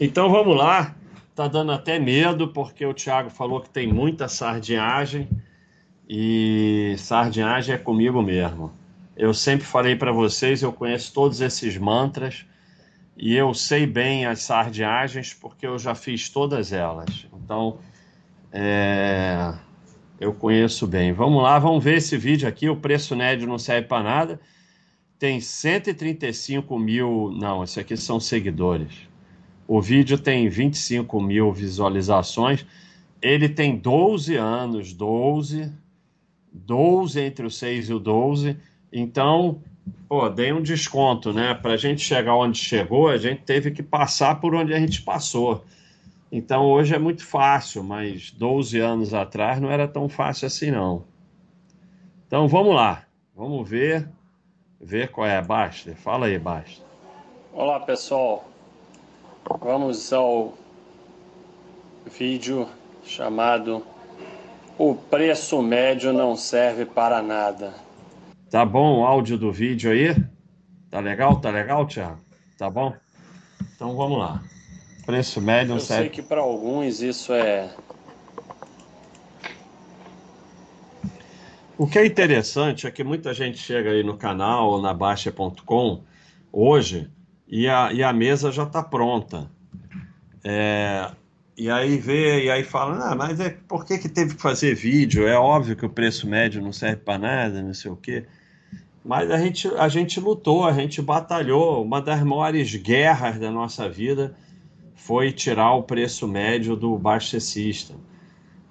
Então vamos lá. Tá dando até medo porque o Thiago falou que tem muita sardinhagem e sardinhagem é comigo mesmo. Eu sempre falei para vocês, eu conheço todos esses mantras e eu sei bem as sardinhagens porque eu já fiz todas elas. Então, é, eu conheço bem. Vamos lá, vamos ver esse vídeo aqui. O preço médio não serve para nada. Tem 135 mil. Não, isso aqui são seguidores. O vídeo tem 25 mil visualizações. Ele tem 12 anos, 12, 12 entre o 6 e o 12. Então, pô, dei um desconto, né? Para a gente chegar onde chegou, a gente teve que passar por onde a gente passou. Então, hoje é muito fácil, mas 12 anos atrás não era tão fácil assim, não. Então, vamos lá. Vamos ver, ver qual é. Basta. Fala aí, Basta. Olá, pessoal. Vamos ao vídeo chamado O preço médio não serve para nada. Tá bom o áudio do vídeo aí? Tá legal? Tá legal, Thiago? Tá bom? Então vamos lá. Preço médio não Eu serve. sei que para alguns isso é O que é interessante é que muita gente chega aí no canal ou na Baixa.com hoje e a, e a mesa já está pronta. É, e aí vê, e aí fala, ah, mas é, por que, que teve que fazer vídeo? É óbvio que o preço médio não serve para nada, não sei o quê. Mas a gente, a gente lutou, a gente batalhou. Uma das maiores guerras da nossa vida foi tirar o preço médio do Baixa System.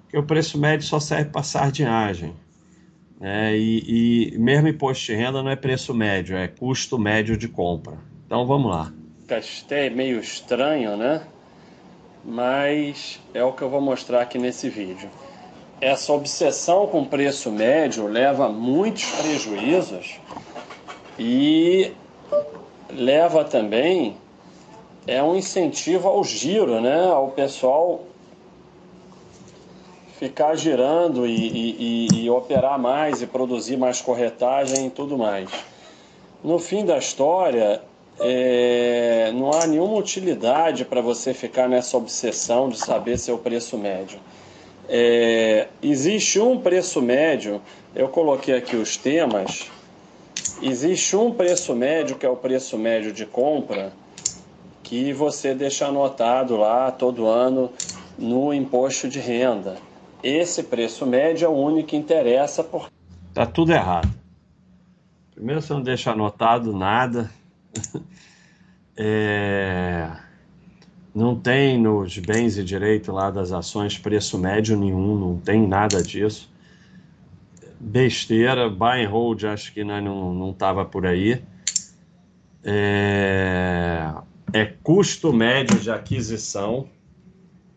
Porque o preço médio só serve para sardinhagem. Né? E, e mesmo imposto de renda não é preço médio, é custo médio de compra. Então vamos lá. até meio estranho, né? Mas é o que eu vou mostrar aqui nesse vídeo. Essa obsessão com preço médio leva a muitos prejuízos e leva também é um incentivo ao giro, né? Ao pessoal ficar girando e, e, e, e operar mais e produzir mais corretagem e tudo mais. No fim da história, é, não há nenhuma utilidade para você ficar nessa obsessão de saber seu preço médio. É, existe um preço médio, eu coloquei aqui os temas. Existe um preço médio que é o preço médio de compra que você deixa anotado lá todo ano no imposto de renda. Esse preço médio é o único que interessa por Tá tudo errado. Primeiro você não deixa anotado nada. É, Não tem nos bens e direito lá das ações preço médio nenhum, não tem nada disso. Besteira, buy and hold, acho que nós não, não tava por aí. É, é custo médio de aquisição.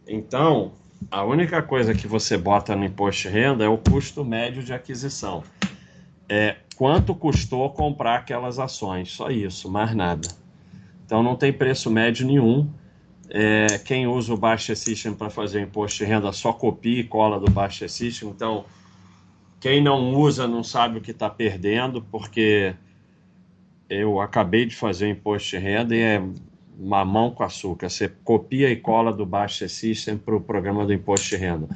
Então, a única coisa que você bota no imposto de renda é o custo médio de aquisição. É quanto custou comprar aquelas ações, só isso, mais nada. Então não tem preço médio nenhum. É, quem usa o Baixa System para fazer imposto de renda só copia e cola do Baixa System. Então, quem não usa não sabe o que está perdendo, porque eu acabei de fazer imposto de renda e é mamão com açúcar. Você copia e cola do Baixa System para o programa do imposto de renda.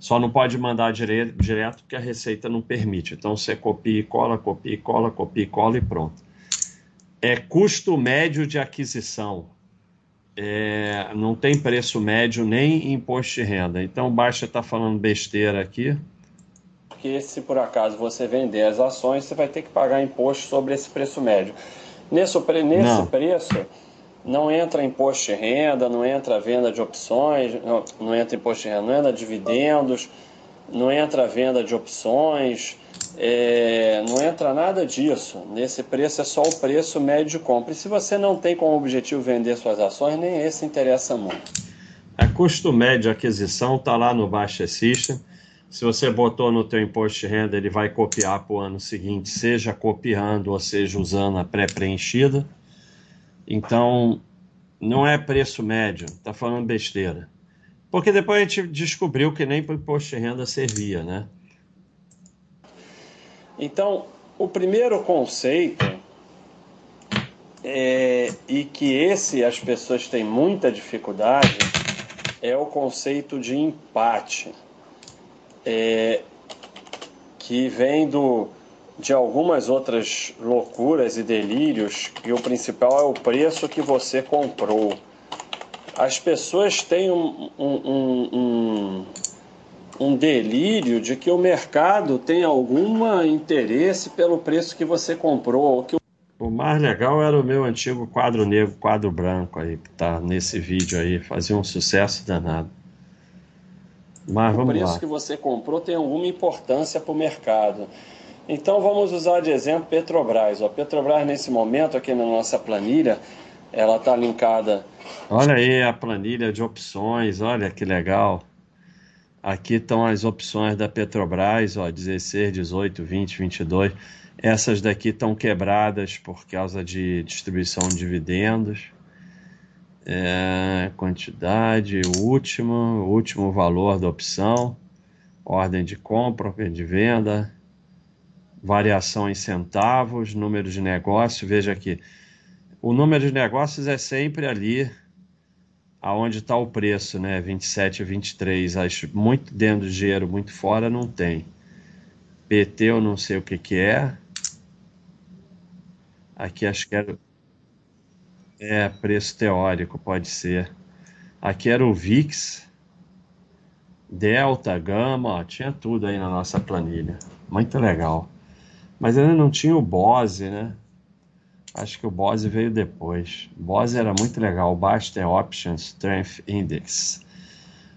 Só não pode mandar dire direto porque a Receita não permite. Então você copia e cola, copia e cola, copia e cola e pronto. É custo médio de aquisição. É, não tem preço médio nem imposto de renda. Então o Baixa está falando besteira aqui. Porque se por acaso você vender as ações, você vai ter que pagar imposto sobre esse preço médio. Nesse, nesse Não. preço, não entra imposto de renda, não entra venda de opções, não, não entra imposto de renda, não entra dividendos, não entra venda de opções, é, não entra nada disso. Nesse preço é só o preço médio de compra. E se você não tem como objetivo vender suas ações, nem esse interessa muito. A custo médio de aquisição está lá no Baixa System. Se você botou no teu imposto de renda, ele vai copiar para o ano seguinte, seja copiando ou seja usando a pré-preenchida. Então, não é preço médio, está falando besteira. Porque depois a gente descobriu que nem para o imposto de renda servia, né? Então, o primeiro conceito é, e que esse as pessoas têm muita dificuldade é o conceito de empate, é, que vem do, de algumas outras loucuras e delírios, e o principal é o preço que você comprou. As pessoas têm um, um, um, um, um delírio de que o mercado tem algum interesse pelo preço que você comprou, que o mais legal era o meu antigo quadro negro, quadro branco aí, que tá nesse vídeo aí, fazia um sucesso danado. Mas vamos. O preço lá. que você comprou tem alguma importância para o mercado. Então vamos usar de exemplo Petrobras. A Petrobras nesse momento aqui na nossa planilha, ela está linkada. Olha aí a planilha de opções, olha que legal. Aqui estão as opções da Petrobras, ó, 16, 18, 20, 22. Essas daqui estão quebradas por causa de distribuição de dividendos. É, quantidade, último, último valor da opção, ordem de compra, de venda, variação em centavos, número de negócio. Veja aqui, o número de negócios é sempre ali aonde está o preço, né? 27 e 23. Acho muito dentro do dinheiro, muito fora, não tem. PT eu não sei o que, que é. Aqui acho que era. É, preço teórico, pode ser. Aqui era o VIX, Delta, Gama, tinha tudo aí na nossa planilha. Muito legal. Mas ainda não tinha o Bose, né? Acho que o Bose veio depois. Bose era muito legal, o Baster Option Strength Index.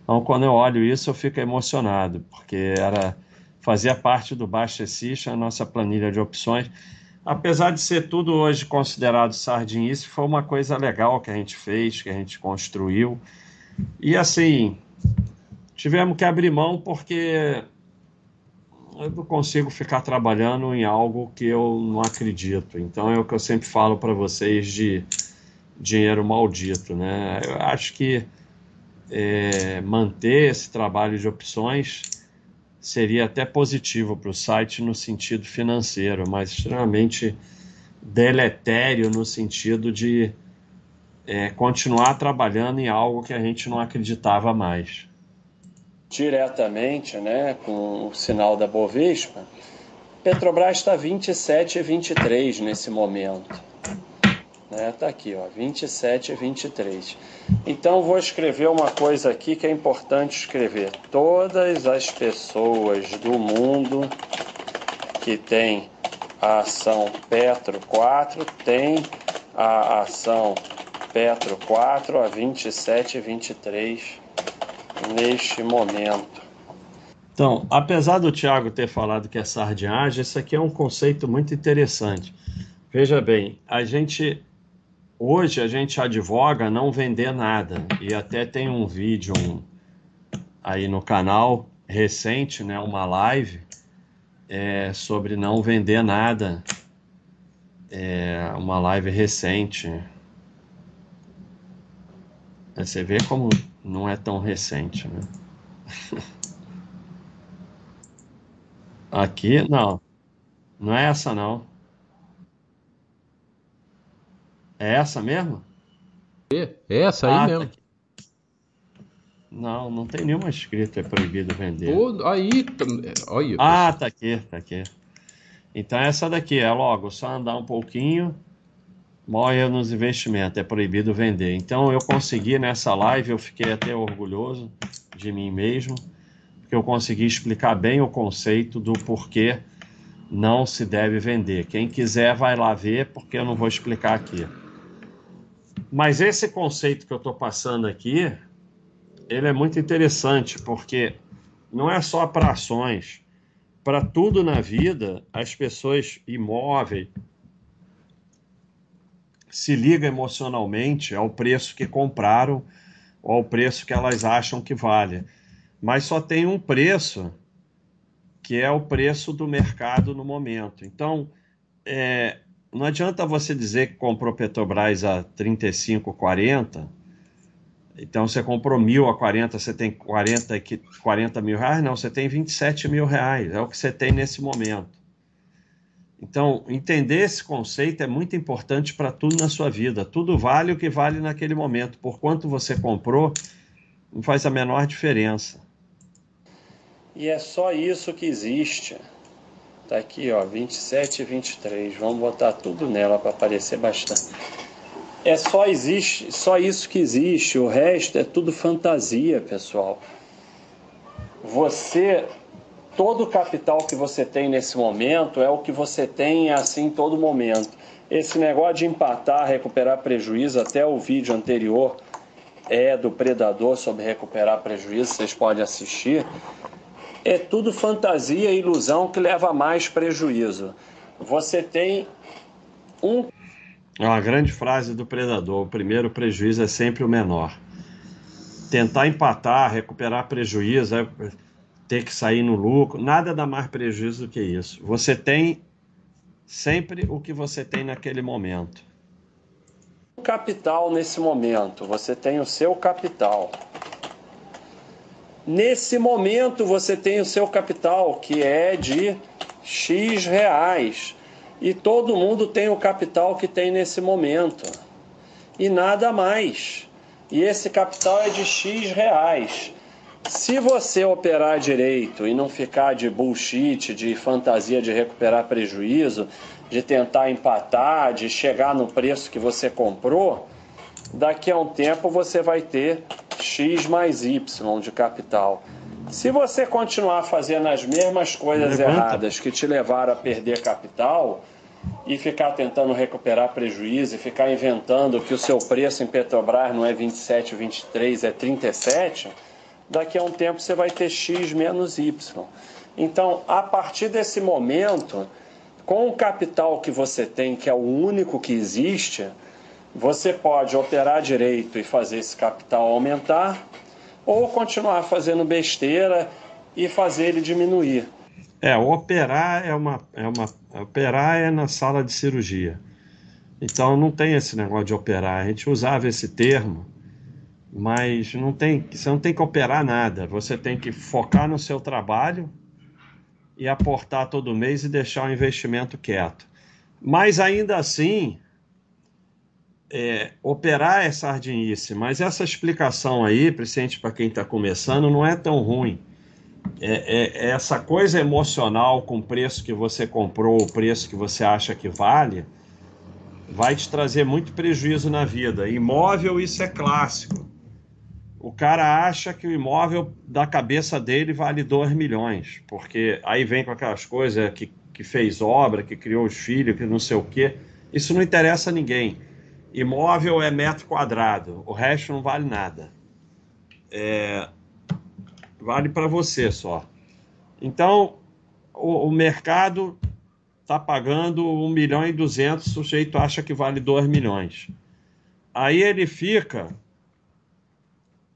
Então, quando eu olho isso, eu fico emocionado, porque era fazia parte do Baster System, a nossa planilha de opções apesar de ser tudo hoje considerado sardinice, foi uma coisa legal que a gente fez, que a gente construiu. E assim, tivemos que abrir mão porque eu não consigo ficar trabalhando em algo que eu não acredito. Então é o que eu sempre falo para vocês de dinheiro maldito, né? Eu acho que é, manter esse trabalho de opções seria até positivo para o site no sentido financeiro, mas extremamente deletério no sentido de é, continuar trabalhando em algo que a gente não acreditava mais. Diretamente, né, com o sinal da Bovespa, Petrobras está 27 e 23 nesse momento. Né? Tá aqui, ó, 27 e 23. Então vou escrever uma coisa aqui que é importante escrever. Todas as pessoas do mundo que tem a ação Petro 4 tem a ação Petro 4 a 27 e 23 neste momento. Então, apesar do Tiago ter falado que é sardinhagem, isso aqui é um conceito muito interessante. Veja bem, a gente Hoje a gente advoga não vender nada e até tem um vídeo um, aí no canal recente, né, uma live é, sobre não vender nada. É uma live recente. Você vê como não é tão recente, né? Aqui, não. Não é essa, não. É essa mesmo? É, é essa aí ah, tá mesmo. Tá não, não tem nenhuma escrita é proibido vender. Oh, aí, olha. Ah, tá aqui, tá aqui. Então essa daqui é logo, só andar um pouquinho, morre nos investimentos, é proibido vender. Então eu consegui nessa live, eu fiquei até orgulhoso de mim mesmo, porque eu consegui explicar bem o conceito do porquê não se deve vender. Quem quiser vai lá ver, porque eu não vou explicar aqui. Mas esse conceito que eu estou passando aqui, ele é muito interessante, porque não é só para ações. Para tudo na vida, as pessoas imóveis se ligam emocionalmente ao preço que compraram ou ao preço que elas acham que vale. Mas só tem um preço, que é o preço do mercado no momento. Então, é, não adianta você dizer que comprou Petrobras a 35, 40. Então você comprou mil a 40, você tem 40, 40 mil reais? Não, você tem 27 mil reais. É o que você tem nesse momento. Então, entender esse conceito é muito importante para tudo na sua vida. Tudo vale o que vale naquele momento. Por quanto você comprou, não faz a menor diferença. E é só isso que existe. Tá aqui, ó, 27 e 23. Vamos botar tudo nela para aparecer bastante. É só existe, só isso que existe. O resto é tudo fantasia, pessoal. Você todo o capital que você tem nesse momento é o que você tem assim todo momento. Esse negócio de empatar, recuperar prejuízo, até o vídeo anterior é do Predador sobre recuperar prejuízo, vocês podem assistir. É tudo fantasia e ilusão que leva a mais prejuízo. Você tem um. É uma grande frase do Predador: o primeiro prejuízo é sempre o menor. Tentar empatar, recuperar prejuízo. É ter que sair no lucro, nada dá mais prejuízo do que isso. Você tem sempre o que você tem naquele momento. Capital nesse momento, você tem o seu capital. Nesse momento você tem o seu capital, que é de X reais. E todo mundo tem o capital que tem nesse momento. E nada mais. E esse capital é de X reais. Se você operar direito e não ficar de bullshit, de fantasia de recuperar prejuízo, de tentar empatar, de chegar no preço que você comprou, daqui a um tempo você vai ter X mais Y de capital. Se você continuar fazendo as mesmas coisas erradas que te levaram a perder capital e ficar tentando recuperar prejuízo e ficar inventando que o seu preço em Petrobras não é 27, 23, é 37, daqui a um tempo você vai ter x menos y. Então, a partir desse momento, com o capital que você tem, que é o único que existe, você pode operar direito e fazer esse capital aumentar, ou continuar fazendo besteira e fazer ele diminuir. É, operar é uma, é uma operar é na sala de cirurgia. Então não tem esse negócio de operar. A gente usava esse termo mas não tem, você não tem que operar nada. Você tem que focar no seu trabalho e aportar todo mês e deixar o investimento quieto. Mas ainda assim, é, operar é sardinice. Mas essa explicação aí, principalmente para quem está começando, não é tão ruim. É, é, é, essa coisa emocional com o preço que você comprou, o preço que você acha que vale, vai te trazer muito prejuízo na vida. Imóvel, isso é clássico o cara acha que o imóvel da cabeça dele vale 2 milhões, porque aí vem com aquelas coisas que, que fez obra, que criou os filhos, que não sei o quê. Isso não interessa a ninguém. Imóvel é metro quadrado, o resto não vale nada. É, vale para você só. Então, o, o mercado está pagando 1 milhão e 200, o sujeito acha que vale 2 milhões. Aí ele fica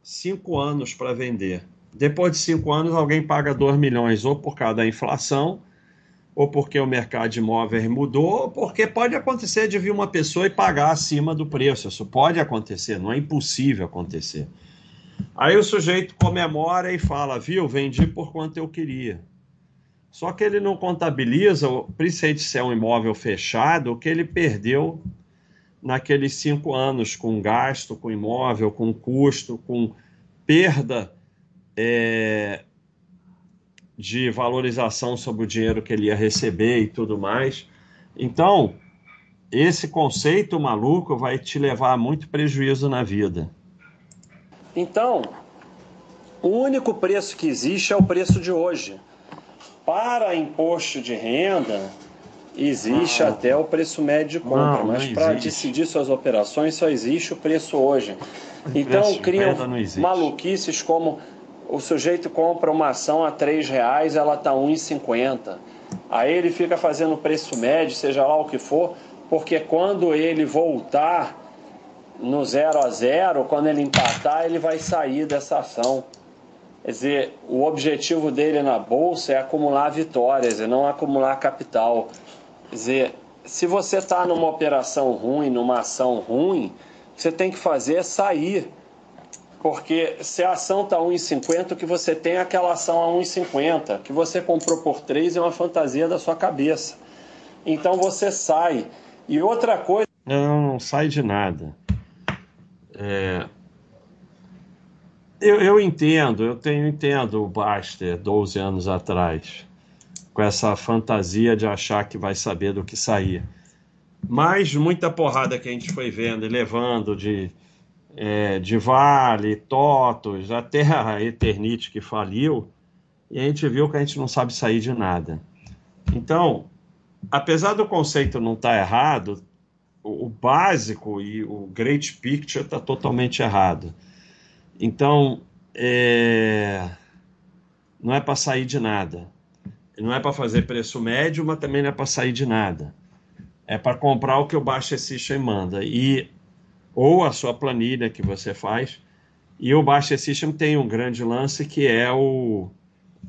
cinco anos para vender. Depois de cinco anos, alguém paga 2 milhões, ou por causa da inflação, ou porque o mercado de imóveis mudou, ou porque pode acontecer de vir uma pessoa e pagar acima do preço. Isso pode acontecer, não é impossível acontecer. Aí o sujeito comemora e fala: viu, vendi por quanto eu queria. Só que ele não contabiliza, principalmente se é um imóvel fechado, o que ele perdeu naqueles cinco anos, com gasto, com imóvel, com custo, com perda é, de valorização sobre o dinheiro que ele ia receber e tudo mais. Então, esse conceito maluco vai te levar a muito prejuízo na vida. Então, o único preço que existe é o preço de hoje. Para imposto de renda, Existe ah, até o preço médio de compra, não, mas para decidir suas operações só existe o preço hoje. Então criam maluquices como o sujeito compra uma ação a R$ reais, ela está R$ 1,50. Aí ele fica fazendo preço médio, seja lá o que for, porque quando ele voltar no zero a zero, quando ele empatar, ele vai sair dessa ação. Quer dizer, o objetivo dele na bolsa é acumular vitórias e não acumular capital. Dizer, se você está numa operação ruim, numa ação ruim, você tem que fazer é sair. Porque se a ação está 1,50, o que você tem é aquela ação a 1,50. que você comprou por 3 é uma fantasia da sua cabeça. então você sai. E outra coisa. Não, não sai de nada. É... Eu, eu entendo, eu tenho entendo o Baster 12 anos atrás, com essa fantasia de achar que vai saber do que sair. Mas muita porrada que a gente foi vendo e levando de, é, de Vale, Totos, até a Eternite que faliu, e a gente viu que a gente não sabe sair de nada. Então, apesar do conceito não estar tá errado, o, básico e o great picture está totalmente errado. Então, é, não é para sair de nada. Não é para fazer preço médio, mas também não é para sair de nada. É para comprar o que o Baixa System manda. E, ou a sua planilha que você faz. E o Baixa System tem um grande lance que é o,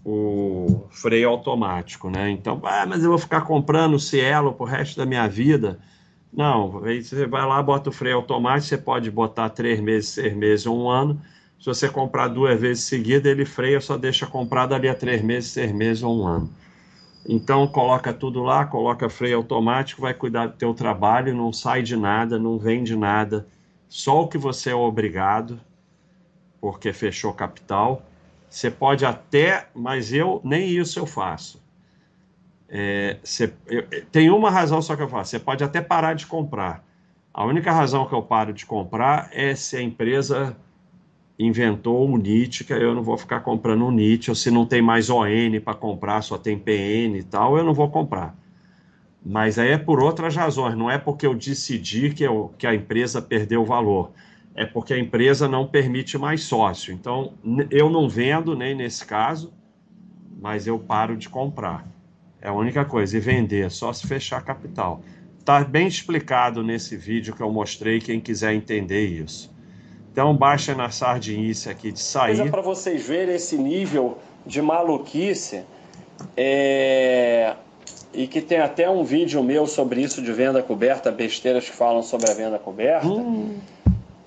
o freio automático, né? Então, ah, mas eu vou ficar comprando Cielo pro resto da minha vida. Não, você vai lá, bota o freio automático, você pode botar três meses, seis meses um ano. Se você comprar duas vezes seguida, ele freia, só deixa comprado ali a três meses, seis meses ou um ano. Então coloca tudo lá, coloca freio automático, vai cuidar do teu trabalho, não sai de nada, não vende nada, só o que você é obrigado, porque fechou capital você pode até, mas eu nem isso eu faço. É, você, eu, tem uma razão só que eu faço. Você pode até parar de comprar. A única razão que eu paro de comprar é se a empresa inventou um NIT, que eu não vou ficar comprando um NIT, ou se não tem mais ON para comprar, só tem PN e tal, eu não vou comprar. Mas aí é por outras razões, não é porque eu decidi que, eu, que a empresa perdeu valor é porque a empresa não permite mais sócio. Então, eu não vendo nem nesse caso, mas eu paro de comprar. É a única coisa. E vender, só se fechar capital. Está bem explicado nesse vídeo que eu mostrei, quem quiser entender isso. Então, baixa na sardinice aqui de sair. Para vocês verem esse nível de maluquice, é... e que tem até um vídeo meu sobre isso de venda coberta, besteiras que falam sobre a venda coberta. Hum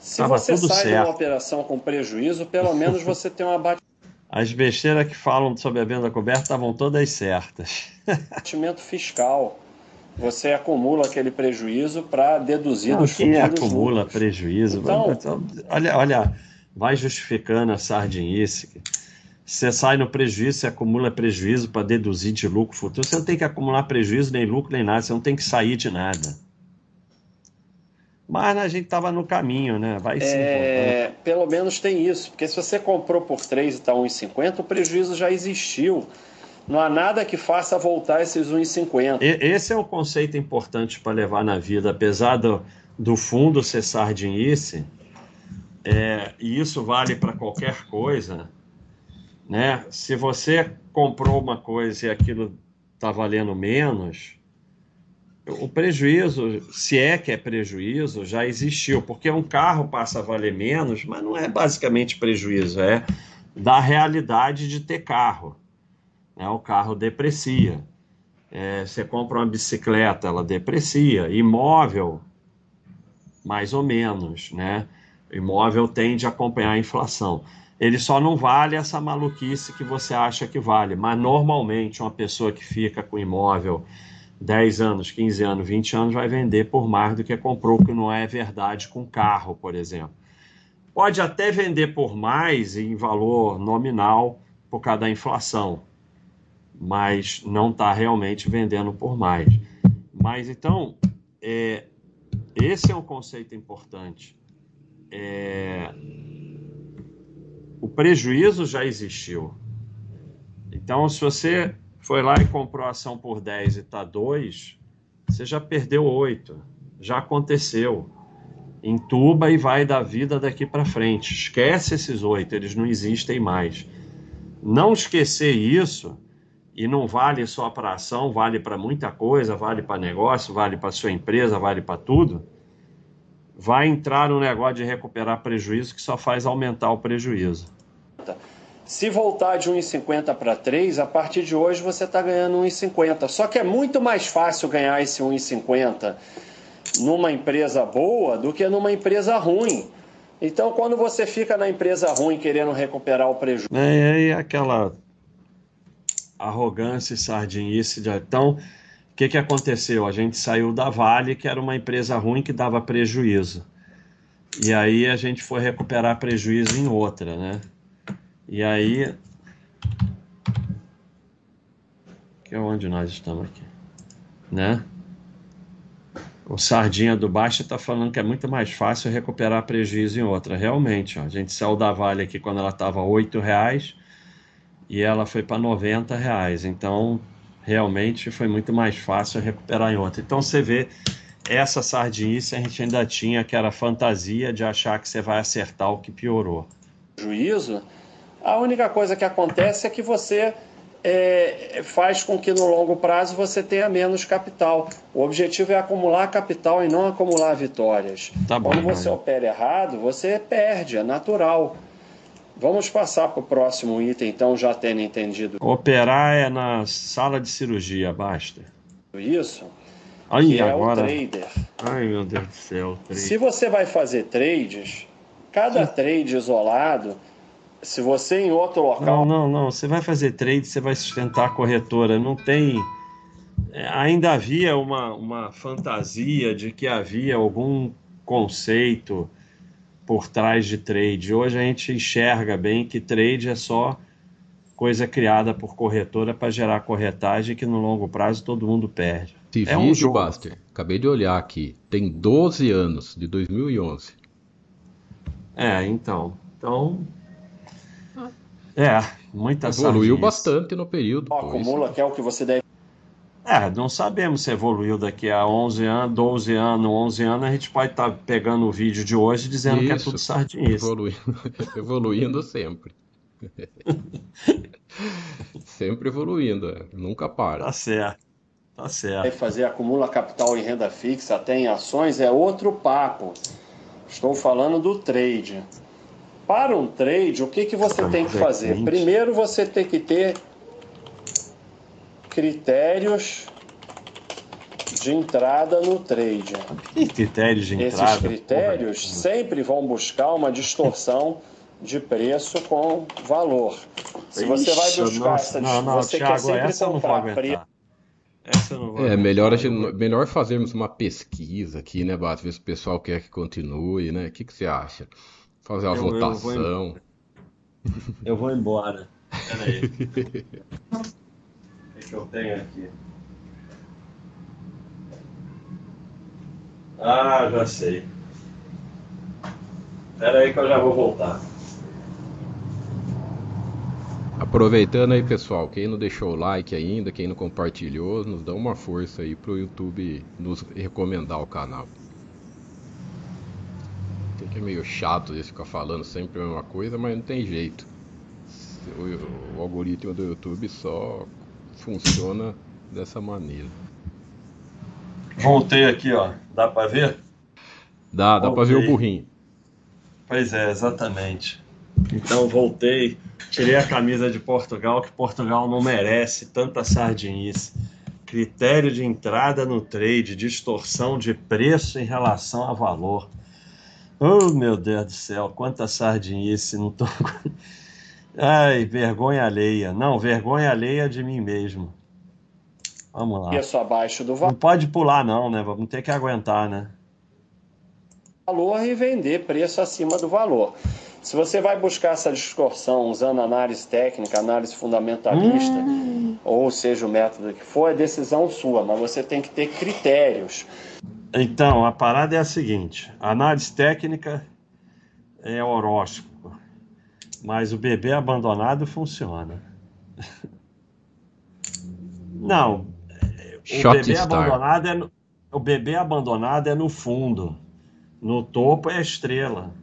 se você sai certo. de uma operação com prejuízo, pelo menos você tem uma bate... As besteiras que falam sobre a venda coberta estavam todas certas. Batimento fiscal. Você acumula aquele prejuízo para deduzir Não, dos quem acumula lucros. prejuízo? Então, olha, olha, vai justificando a sardinice. Você sai no prejuízo, você acumula prejuízo para deduzir de lucro futuro. Você não tem que acumular prejuízo, nem lucro, nem nada. Você não tem que sair de nada. Mas a gente estava no caminho, né? Vai sim. É, pelo menos tem isso, porque se você comprou por 3 e está 1,50, o prejuízo já existiu. Não há nada que faça voltar esses 1,50. Esse é um conceito importante para levar na vida, apesar do, do fundo ser sardinice, é, e isso vale para qualquer coisa, né? Se você comprou uma coisa e aquilo está valendo menos, o prejuízo, se é que é prejuízo, já existiu, porque um carro passa a valer menos, mas não é basicamente prejuízo, é da realidade de ter carro. Né? O carro deprecia. É, você compra uma bicicleta, ela deprecia. Imóvel, mais ou menos, né? Imóvel tende a acompanhar a inflação. Ele só não vale essa maluquice que você acha que vale, mas normalmente uma pessoa que fica com imóvel 10 anos, 15 anos, 20 anos, vai vender por mais do que comprou, que não é verdade com carro, por exemplo. Pode até vender por mais em valor nominal por causa da inflação, mas não está realmente vendendo por mais. Mas então, é, esse é um conceito importante. É, o prejuízo já existiu. Então, se você foi lá e comprou a ação por 10 e está 2, você já perdeu 8. Já aconteceu. Entuba e vai da vida daqui para frente. Esquece esses 8, eles não existem mais. Não esquecer isso, e não vale só para ação, vale para muita coisa, vale para negócio, vale para sua empresa, vale para tudo. Vai entrar no negócio de recuperar prejuízo que só faz aumentar o prejuízo. Se voltar de 1,50 para 3, a partir de hoje você está ganhando 1,50. Só que é muito mais fácil ganhar esse 1,50 numa empresa boa do que numa empresa ruim. Então, quando você fica na empresa ruim querendo recuperar o prejuízo. É, é aquela arrogância e sardinice. De... Então, O que, que aconteceu? A gente saiu da Vale, que era uma empresa ruim que dava prejuízo. E aí a gente foi recuperar prejuízo em outra, né? E aí. Que é onde nós estamos aqui, né? O Sardinha do Baixa está falando que é muito mais fácil recuperar prejuízo em outra. Realmente, ó, a gente saiu da Vale aqui quando ela estava R$ reais e ela foi para R$ reais. Então, realmente foi muito mais fácil recuperar em outra. Então, você vê essa sardinice a gente ainda tinha que era fantasia de achar que você vai acertar o que piorou. Juízo, a única coisa que acontece é que você é, faz com que no longo prazo você tenha menos capital. O objetivo é acumular capital e não acumular vitórias. Tá bom, Quando você opera errado, você perde, é natural. Vamos passar para o próximo item, então, já tendo entendido. Operar é na sala de cirurgia, basta. Isso. Aí, agora... é o trader. Ai, meu Deus do céu. Trade. Se você vai fazer trades, cada trade isolado, se você em outro local. Não, não, não. Você vai fazer trade, você vai sustentar a corretora. Não tem. É, ainda havia uma, uma fantasia de que havia algum conceito por trás de trade. Hoje a gente enxerga bem que trade é só coisa criada por corretora para gerar corretagem que no longo prazo todo mundo perde. Esse é um jogo. Buster, acabei de olhar aqui, tem 12 anos, de 2011. É, então. Então. É, muita Evoluiu bastante no período. Pô, acumula, que é o que você deve. É, não sabemos se evoluiu daqui a 11 anos, 12 anos, 11 anos, a gente pode estar pegando o vídeo de hoje dizendo que é Isso. tudo sardinice. Evoluindo, evoluindo sempre. sempre evoluindo, é, nunca para. Tá certo, tá certo. fazer acumula capital em renda fixa, até em ações, é outro papo. Estou falando do trade. Para um trade, o que, que você tem que fazer? Primeiro, você tem que ter critérios de entrada no trade. Que critérios de Esses entrada? critérios porra? sempre vão buscar uma distorção de preço com valor. Se você vai buscar nossa, essa Não, não, você quer Thiago, sempre essa eu não vou comprar preço. Essa não vou É, melhor, a gente- melhor fazermos uma pesquisa aqui, né, Bato? Ver se o pessoal quer que continue, né? O que, que você acha? Fazer uma Eu- eu vou votação. Eu vou embora. Peraí. Que, eu tenho aqui? Ah, já sei. Peraí que eu já vou voltar. Aproveitando aí, pessoal, quem não deixou o like ainda, quem não compartilhou, nos dá uma força aí pro YouTube nos recomendar o canal. Tem que é meio chato esse ficar falando sempre a mesma coisa, mas não tem jeito. O, o algoritmo do YouTube só funciona dessa maneira. Voltei aqui, ó. Dá pra ver? Dá, dá pra ver o burrinho. Pois é, exatamente. Então voltei, tirei a camisa de Portugal, que Portugal não merece tanta sardinice. Critério de entrada no trade, distorção de preço em relação a valor. Oh, meu Deus do céu, quanta sardinice, não tô. Ai, vergonha alheia. Não, vergonha alheia de mim mesmo. Vamos lá. preço abaixo do Não pode pular, não, né? Vamos ter que aguentar, né? valor e vender preço acima do valor. Se você vai buscar essa distorção usando análise técnica, análise fundamentalista, ou seja, o método que for, é decisão sua, mas você tem que ter critérios. Então, a parada é a seguinte: análise técnica é horóscopo, mas o bebê abandonado funciona. Não, o Shot bebê Star. abandonado é no, o bebê abandonado é no fundo, no topo é a estrela.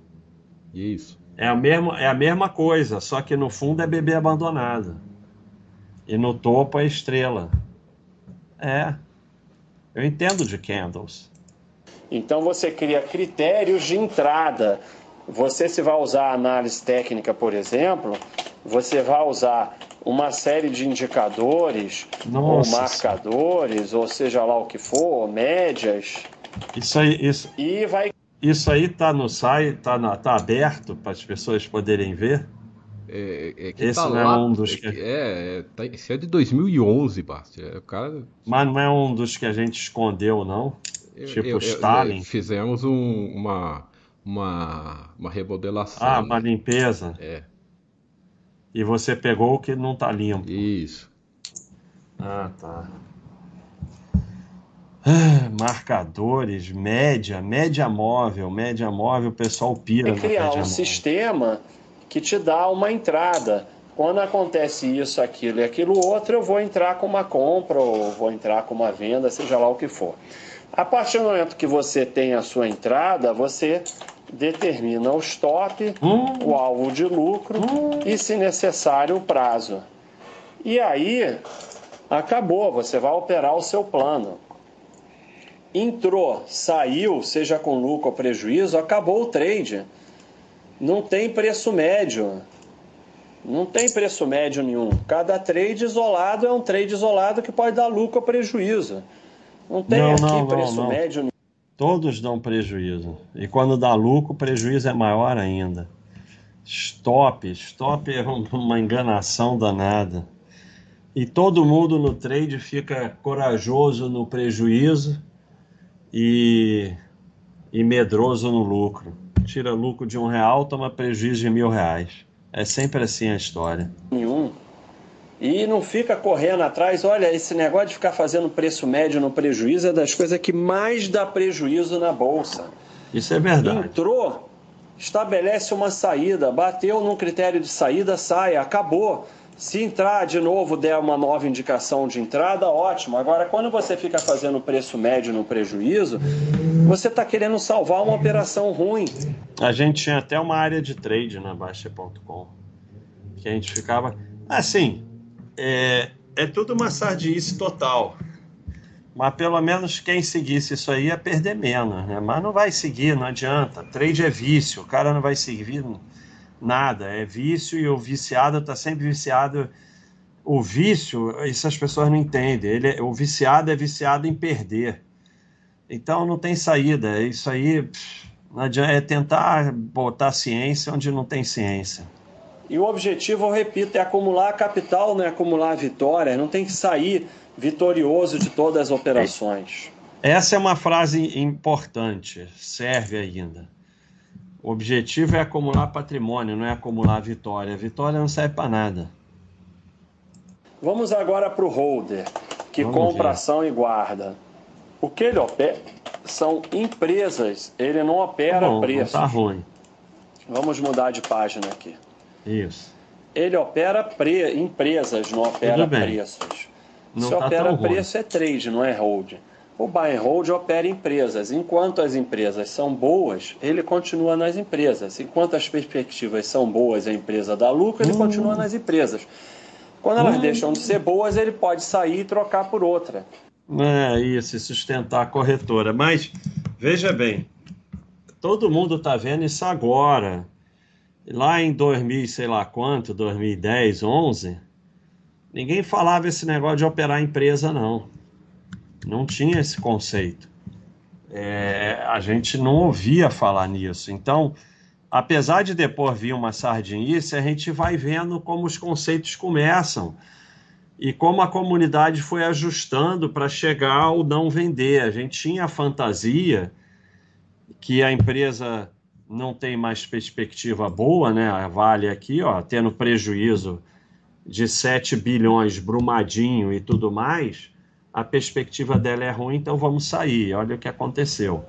Isso. É a mesma, é a mesma coisa, só que no fundo é bebê abandonado. E no topo é estrela. É. Eu entendo de candles. Então você cria critérios de entrada. Você se vai usar análise técnica, por exemplo, você vai usar uma série de indicadores Nossa ou marcadores, ou seja lá o que for, médias, Isso aí, isso, e vai isso aí tá no site, tá, na, tá aberto para as pessoas poderem ver. É, é que Esse tá não é lá, um dos é, que- é, é, tá- esse é de 2011, Basti. É, o cara. Mas não é um dos que a gente escondeu, não? eu- Tipo eu- eu- Stalin? fizemos um- uma, uma, uma remodelação. Ah, né? uma limpeza. É, E você pegou o que não tá limpo. isso. Ah, tá. Ah, Marcadores, média, média móvel, média móvel, o pessoal pira É criar um móvel. sistema que te dá uma entrada. Quando acontece isso, aquilo e aquilo outro, eu vou entrar com uma compra ou vou entrar com uma venda, seja lá o que for. A partir do momento que você tem a sua entrada, você determina o stop, Hum. o alvo de lucro e, se necessário, o prazo. E aí, acabou, você vai operar o seu plano. Entrou, saiu, seja com lucro ou prejuízo, acabou o trade. Não tem preço médio. Não tem preço médio nenhum. Cada trade isolado é um trade isolado que pode dar lucro ou prejuízo. Não tem Não, aqui não, preço não. médio nenhum. Todos dão prejuízo. E quando dá lucro, o prejuízo é maior ainda. Stop, stop é um- uma enganação danada. E todo mundo no trade fica corajoso no prejuízo e, e medroso no lucro. Tira lucro de um real, toma prejuízo de mil reais. É sempre assim a história. nenhum. E não fica correndo atrás. Olha, esse negócio de ficar fazendo preço médio no prejuízo é das coisas que mais dá prejuízo na bolsa. Isso é verdade. Entrou, estabelece uma saída, bateu num critério de saída, sai, acabou. Se entrar de novo, der uma nova indicação de entrada, ótimo. Agora, quando você fica fazendo preço médio no prejuízo, você está querendo salvar uma operação ruim. A gente tinha até uma área de trade na Baixa.com. Que a gente ficava. Assim, é, é tudo uma sardice total. Mas pelo menos quem seguisse isso aí ia perder menos, né? Mas não vai seguir, não adianta. Trade é vício, o cara não vai seguir nada. É vício e o viciado está sempre viciado. O vício, isso as pessoas não entendem. Ele, é- o viciado é viciado em perder. Então não tem saída. Isso aí. pff, adianta, é tentar botar ciência onde não tem ciência. E o objetivo, eu repito, é acumular capital, não é acumular vitória. Não tem que sair vitorioso de todas as operações. Essa é uma frase importante, serve ainda. O objetivo é acumular patrimônio, não é acumular vitória. Vitória não serve para nada. Vamos agora para o holder, que Vamos compra ver. ação e guarda. O que ele opera são empresas, ele não Tá opera bom, não preços. tá ruim. Vamos mudar de página aqui. Isso. Ele opera pre... empresas, não opera preços. Não Se tá opera tão ruim. preço é trade, não é hold. O buy and hold opera empresas. Enquanto as empresas são boas, ele continua nas empresas. Enquanto as perspectivas são boas, a empresa dá lucro, ele Hum. continua nas empresas. Quando elas deixam de ser boas, ele pode sair e trocar por outra. É isso, e sustentar a corretora. Mas veja bem, todo mundo está vendo isso agora. Lá em 2000, sei lá quanto, 2010, 11, ninguém falava esse negócio de operar empresa, não. Não tinha esse conceito. É, a gente não ouvia falar nisso. Então, apesar de depois vir uma sardinice, a gente vai vendo como os conceitos começam e como a comunidade foi ajustando para chegar ao não vender. A gente tinha a fantasia que a empresa não tem mais perspectiva boa, né? A Vale aqui, ó, tendo prejuízo de 7 bilhões, Brumadinho e tudo mais, a perspectiva dela é ruim, então vamos sair. Olha o que aconteceu.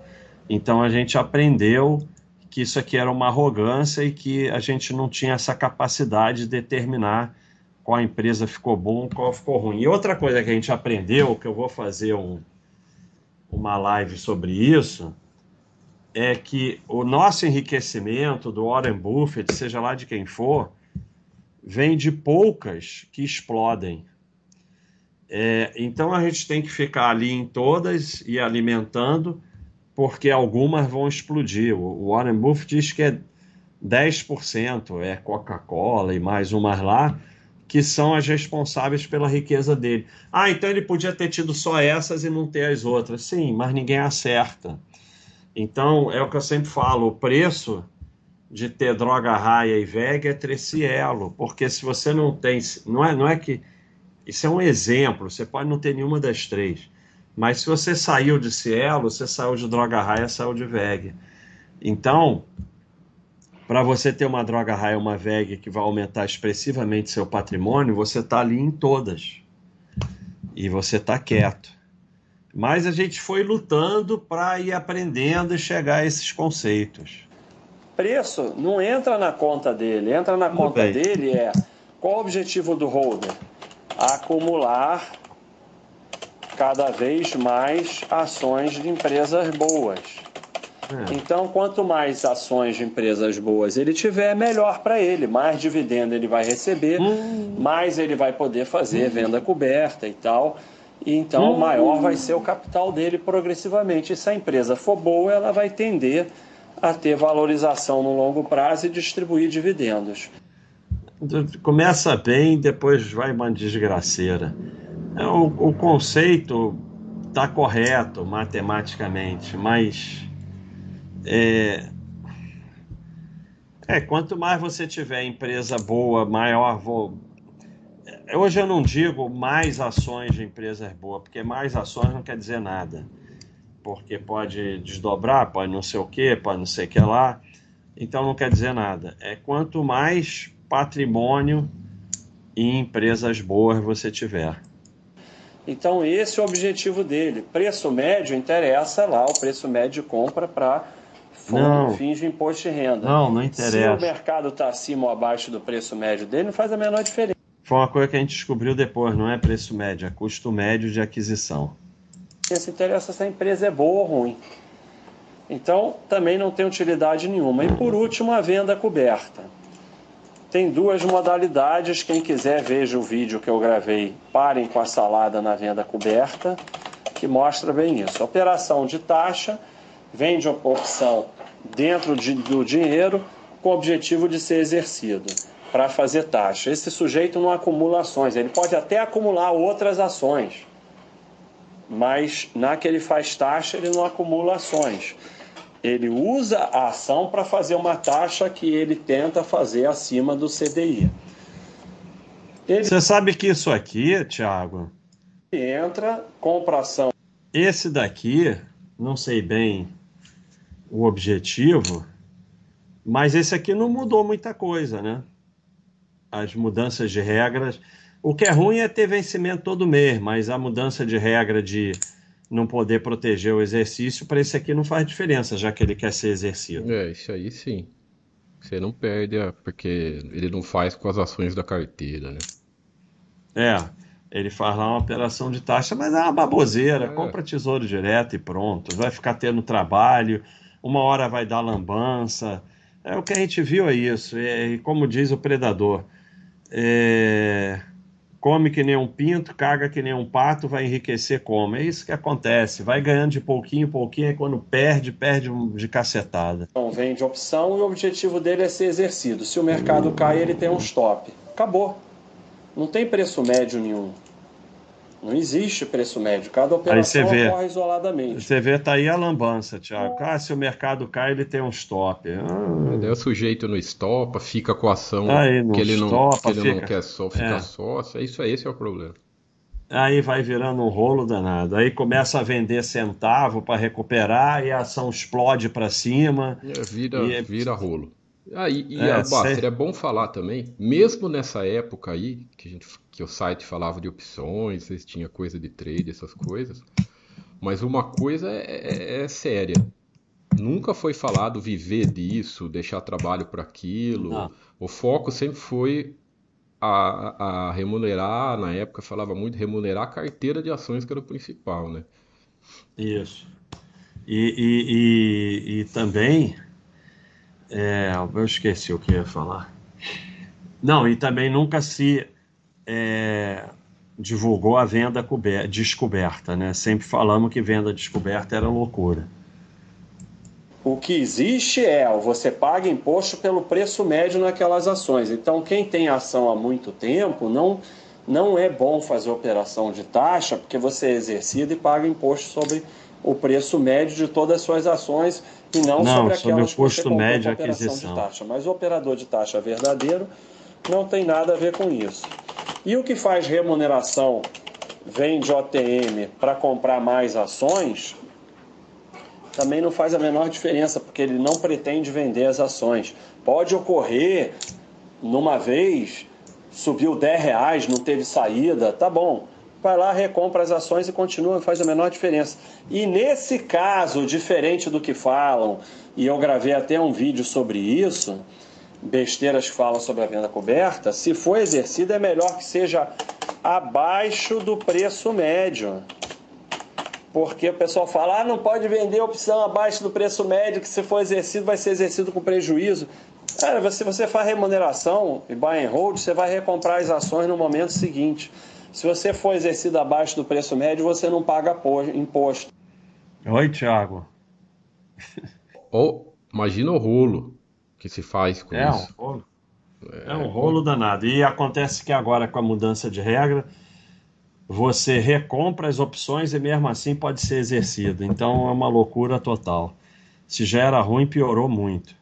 Então a gente aprendeu que isso aqui era uma arrogância e que a gente não tinha essa capacidade de determinar qual empresa ficou bom, qual ficou ruim. E outra coisa que a gente aprendeu, que eu vou fazer um, uma live sobre isso, é que o nosso enriquecimento do Warren Buffett, seja lá de quem for, vem de poucas que explodem. É, então a gente tem que ficar ali em todas e alimentando, porque algumas vão explodir. O Warren Buffett diz que é 10% é Coca-Cola e mais umas lá, que são as responsáveis pela riqueza dele. Ah, então ele podia ter tido só essas e não ter as outras. Sim, mas ninguém acerta. Então, é o que eu sempre falo: o preço de ter droga raia e VEG é Trecielo, porque se você não tem, não é, não é que isso é um exemplo, você pode não ter nenhuma das três, mas se você saiu de Cielo, você saiu de droga raia, saiu de VEG. Então, para você ter uma droga raia, uma VEG que vai aumentar expressivamente seu patrimônio, você está ali em todas e você está quieto. Mas a gente foi lutando para ir aprendendo e chegar a esses conceitos. Preço não entra na conta dele, entra na Tudo conta bem. dele é qual o objetivo do holder? Acumular cada vez mais ações de empresas boas. É. Então, quanto mais ações de empresas boas ele tiver, melhor para ele. Mais dividendo ele vai receber, hum. mais ele vai poder fazer hum. venda coberta e tal. E então, hum. maior vai ser o capital dele progressivamente. E se a empresa for boa, ela vai tender a ter valorização no longo prazo e distribuir dividendos. Começa bem, depois vai uma desgraceira. É, o, o conceito está correto matematicamente, mas é, é, quanto mais você tiver empresa boa, maior vou. Hoje eu não digo mais ações de empresas boas, porque mais ações não quer dizer nada porque pode desdobrar, pode não sei o que, pode não sei o que lá. Então não quer dizer nada. É quanto mais patrimônio em empresas boas você tiver. Então esse é o objetivo dele. Preço médio interessa lá, o preço médio compra para fins de imposto de renda. Não, não interessa. Se o mercado está acima ou abaixo do preço médio dele, não faz a menor diferença. Foi uma coisa que a gente descobriu depois, não é preço médio, é custo médio de aquisição. Se interessa se a empresa é boa ou ruim. Então, também não tem utilidade nenhuma. E por último, a venda coberta. Tem duas modalidades. Quem quiser, veja o vídeo que eu gravei. Parem com a salada na venda coberta, que mostra bem isso. Operação de taxa, vende a opção dentro de, do dinheiro com o objetivo de ser exercido para fazer taxa. Esse sujeito não acumula ações, ele pode até acumular outras ações mas na que ele faz taxa, ele não acumula ações. Ele usa a ação para fazer uma taxa que ele tenta fazer acima do CDI. Ele... Você sabe que isso aqui, Thiago? Entra, compra ação. Esse daqui, não sei bem o objetivo, mas esse aqui não mudou muita coisa, né? As mudanças de regras o que é ruim é ter vencimento todo mês, mas a mudança de regra de não poder proteger o exercício, para esse aqui não faz diferença, já que ele quer ser exercido. É, isso aí sim. Você não perde, porque ele não faz com as ações da carteira, né? É, ele faz lá uma operação de taxa, mas é uma baboseira. É. Compra tesouro direto e pronto. Vai ficar tendo trabalho, uma hora vai dar lambança. É o que a gente viu é isso. E como diz o predador, é come que nem um pinto, caga que nem um pato, vai enriquecer como? É isso que acontece. Vai ganhando de pouquinho em pouquinho, e quando perde, perde de cacetada. Então, vende opção e o objetivo dele é ser exercido. Se o mercado cai, ele tem um stop. Acabou. Não tem preço médio nenhum. Não existe preço médio. Cada operação vê, ocorre isoladamente. Você vê, tá aí a lambança, Thiago. Ah, se o mercado cai, ele tem um stop. Ah. Daí o sujeito não estopa, fica com a ação aí, que ele, não, que ele fica, não quer só, fica é. sócio. É isso aí, esse é o problema. Aí vai virando um rolo danado. Aí começa a vender centavo para recuperar e a ação explode para cima. É, vira, e... vira rolo. Ah, e, e é, seria bom falar também, mesmo nessa época aí, que, a gente, que o site falava de opções, tinha coisa de trade, essas coisas, mas uma coisa é, é, é séria. Nunca foi falado viver disso, deixar trabalho para aquilo. Não. O foco sempre foi a, a, remunerar, na época falava muito, remunerar a carteira de ações, que era o principal, né? Isso. E, e, e, e também é, eu esqueci o que ia falar. Não, e também nunca se é, divulgou a venda descoberta, né? Sempre falamos que venda descoberta era loucura. O que existe é, você paga imposto pelo preço médio naquelas ações. Então, quem tem ação há muito tempo, não, não é bom fazer operação de taxa, porque você é exercido e paga imposto sobre o preço médio de todas as suas ações e não, não sobre aquelas sobre o custo médio de aquisição. De taxa. Mas o operador de taxa verdadeiro não tem nada a ver com isso. E o que faz remuneração vende OTM para comprar mais ações, também não faz a menor diferença, porque ele não pretende vender as ações. Pode ocorrer, numa vez, subiu 10 reais, não teve saída, tá bom. Vai lá, recompra as ações e continua, faz a menor diferença. E nesse caso, diferente do que falam, e eu gravei até um vídeo sobre isso, besteiras que falam sobre a venda coberta, se for exercido é melhor que seja abaixo do preço médio. Porque o pessoal fala, ah, não pode vender opção abaixo do preço médio, que se for exercido vai ser exercido com prejuízo. Cara, se você faz remuneração e buy and hold, você vai recomprar as ações no momento seguinte. Se você for exercido abaixo do preço médio, você não paga imposto. Oi, Thiago. Ou imagina o rolo que se faz com é isso. Um rolo. É, é um rolo danado. E acontece que agora, com a mudança de regra, você recompra as opções e mesmo assim pode ser exercido. Então é uma loucura total. Se já era ruim, piorou muito.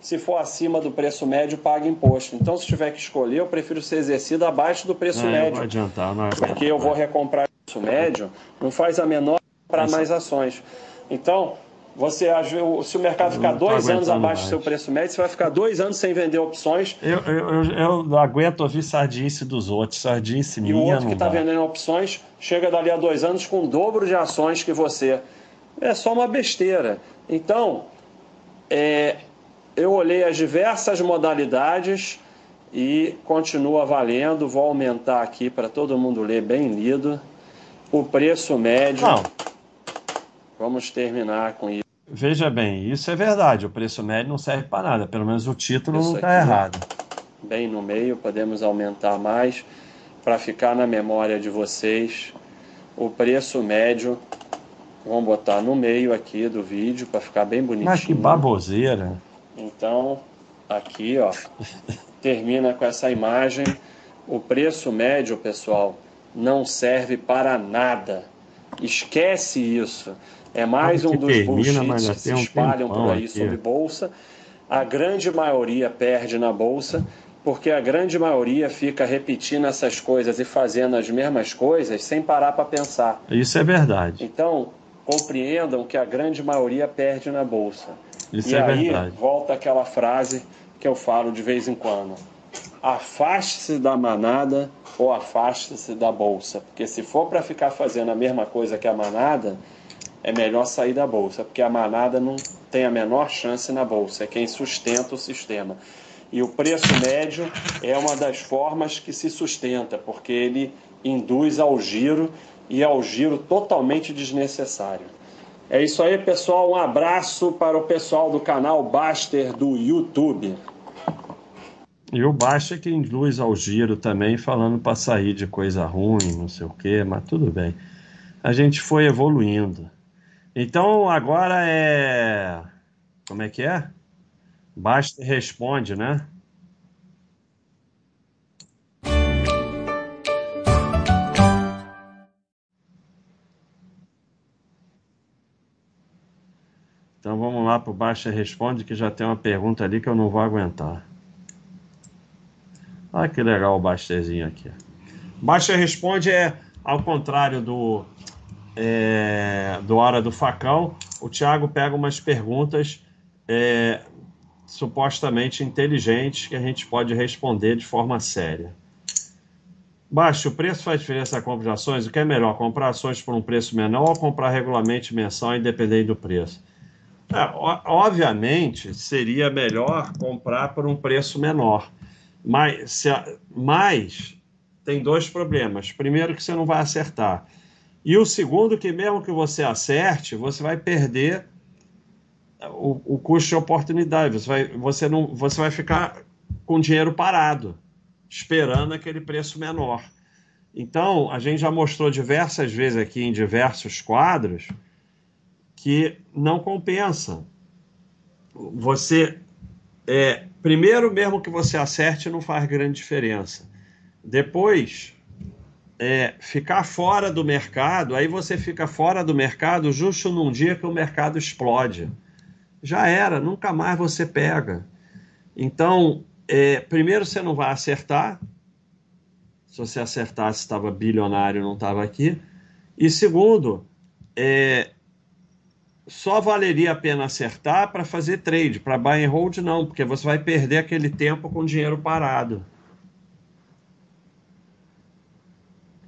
Se for acima do preço médio, paga imposto. Então, se tiver que escolher, eu prefiro ser exercido abaixo do preço não, médio. Não vai adiantar, não é Porque eu vou recomprar o preço médio, não faz a menor para mais ações. Então, você, se o mercado ficar dois anos abaixo mais. do seu preço médio, você vai ficar dois anos sem vender opções. Eu, eu, eu não aguento ouvir sardice dos outros, sardice minha. E o outro que está vendendo opções chega dali a dois anos com o dobro de ações que você. É só uma besteira. Então, é, eu olhei as diversas modalidades e continua valendo. Vou aumentar aqui para todo mundo ler bem lido. O preço médio. Não. Vamos terminar com isso. Veja bem, isso é verdade. O preço médio não serve para nada. Pelo menos o título isso não está errado. Bem no meio, podemos aumentar mais para ficar na memória de vocês. O preço médio, vamos botar no meio aqui do vídeo para ficar bem bonitinho. Mas que baboseira. Então, aqui, ó, termina com essa imagem. O preço médio, pessoal, não serve para nada. Esquece isso. É mais um dos bullshits que se espalham por aí sobre bolsa. A grande maioria perde na bolsa, porque a grande maioria fica repetindo essas coisas e fazendo as mesmas coisas sem parar para pensar. Isso é verdade. Então, compreendam que a grande maioria perde na bolsa. Isso e é aí verdade. volta aquela frase que eu falo de vez em quando: afaste-se da manada ou afaste-se da bolsa, porque se for para ficar fazendo a mesma coisa que a manada, é melhor sair da bolsa, porque a manada não tem a menor chance na bolsa, é quem sustenta o sistema. E o preço médio é uma das formas que se sustenta, porque ele induz ao giro e ao giro totalmente desnecessário. É isso aí, pessoal. Um abraço para o pessoal do canal Baster do YouTube. E o Baster que induz ao giro também, falando para sair de coisa ruim, não sei o quê, mas tudo bem. A gente foi evoluindo. Então agora é. Como é que é? Basta e responde, né? Então vamos lá para o Baixa Responde, que já tem uma pergunta ali que eu não vou aguentar. Olha que legal o Basterzinho aqui. Baixa Responde é ao contrário do é, do Hora do Facão, o Thiago pega umas perguntas é, supostamente inteligentes que a gente pode responder de forma séria. Baixo, o preço faz diferença na compra de ações? O que é melhor, comprar ações por um preço menor ou comprar regularmente mensal, independente do preço? É, obviamente, seria melhor comprar por um preço menor. Mas, se, mas tem dois problemas. Primeiro, que você não vai acertar. E o segundo, que mesmo que você acerte, você vai perder o, o custo de oportunidade. Você vai, você, não, você vai ficar com dinheiro parado, esperando aquele preço menor. Então, a gente já mostrou diversas vezes aqui em diversos quadros que não compensa. Você, é, primeiro, mesmo que você acerte, não faz grande diferença. Depois, é, ficar fora do mercado, aí você fica fora do mercado justo num dia que o mercado explode. Já era, nunca mais você pega. Então, é, primeiro você não vai acertar. Se você acertasse, estava bilionário, não estava aqui. E segundo, é, só valeria a pena acertar para fazer trade, para buy and hold não, porque você vai perder aquele tempo com dinheiro parado.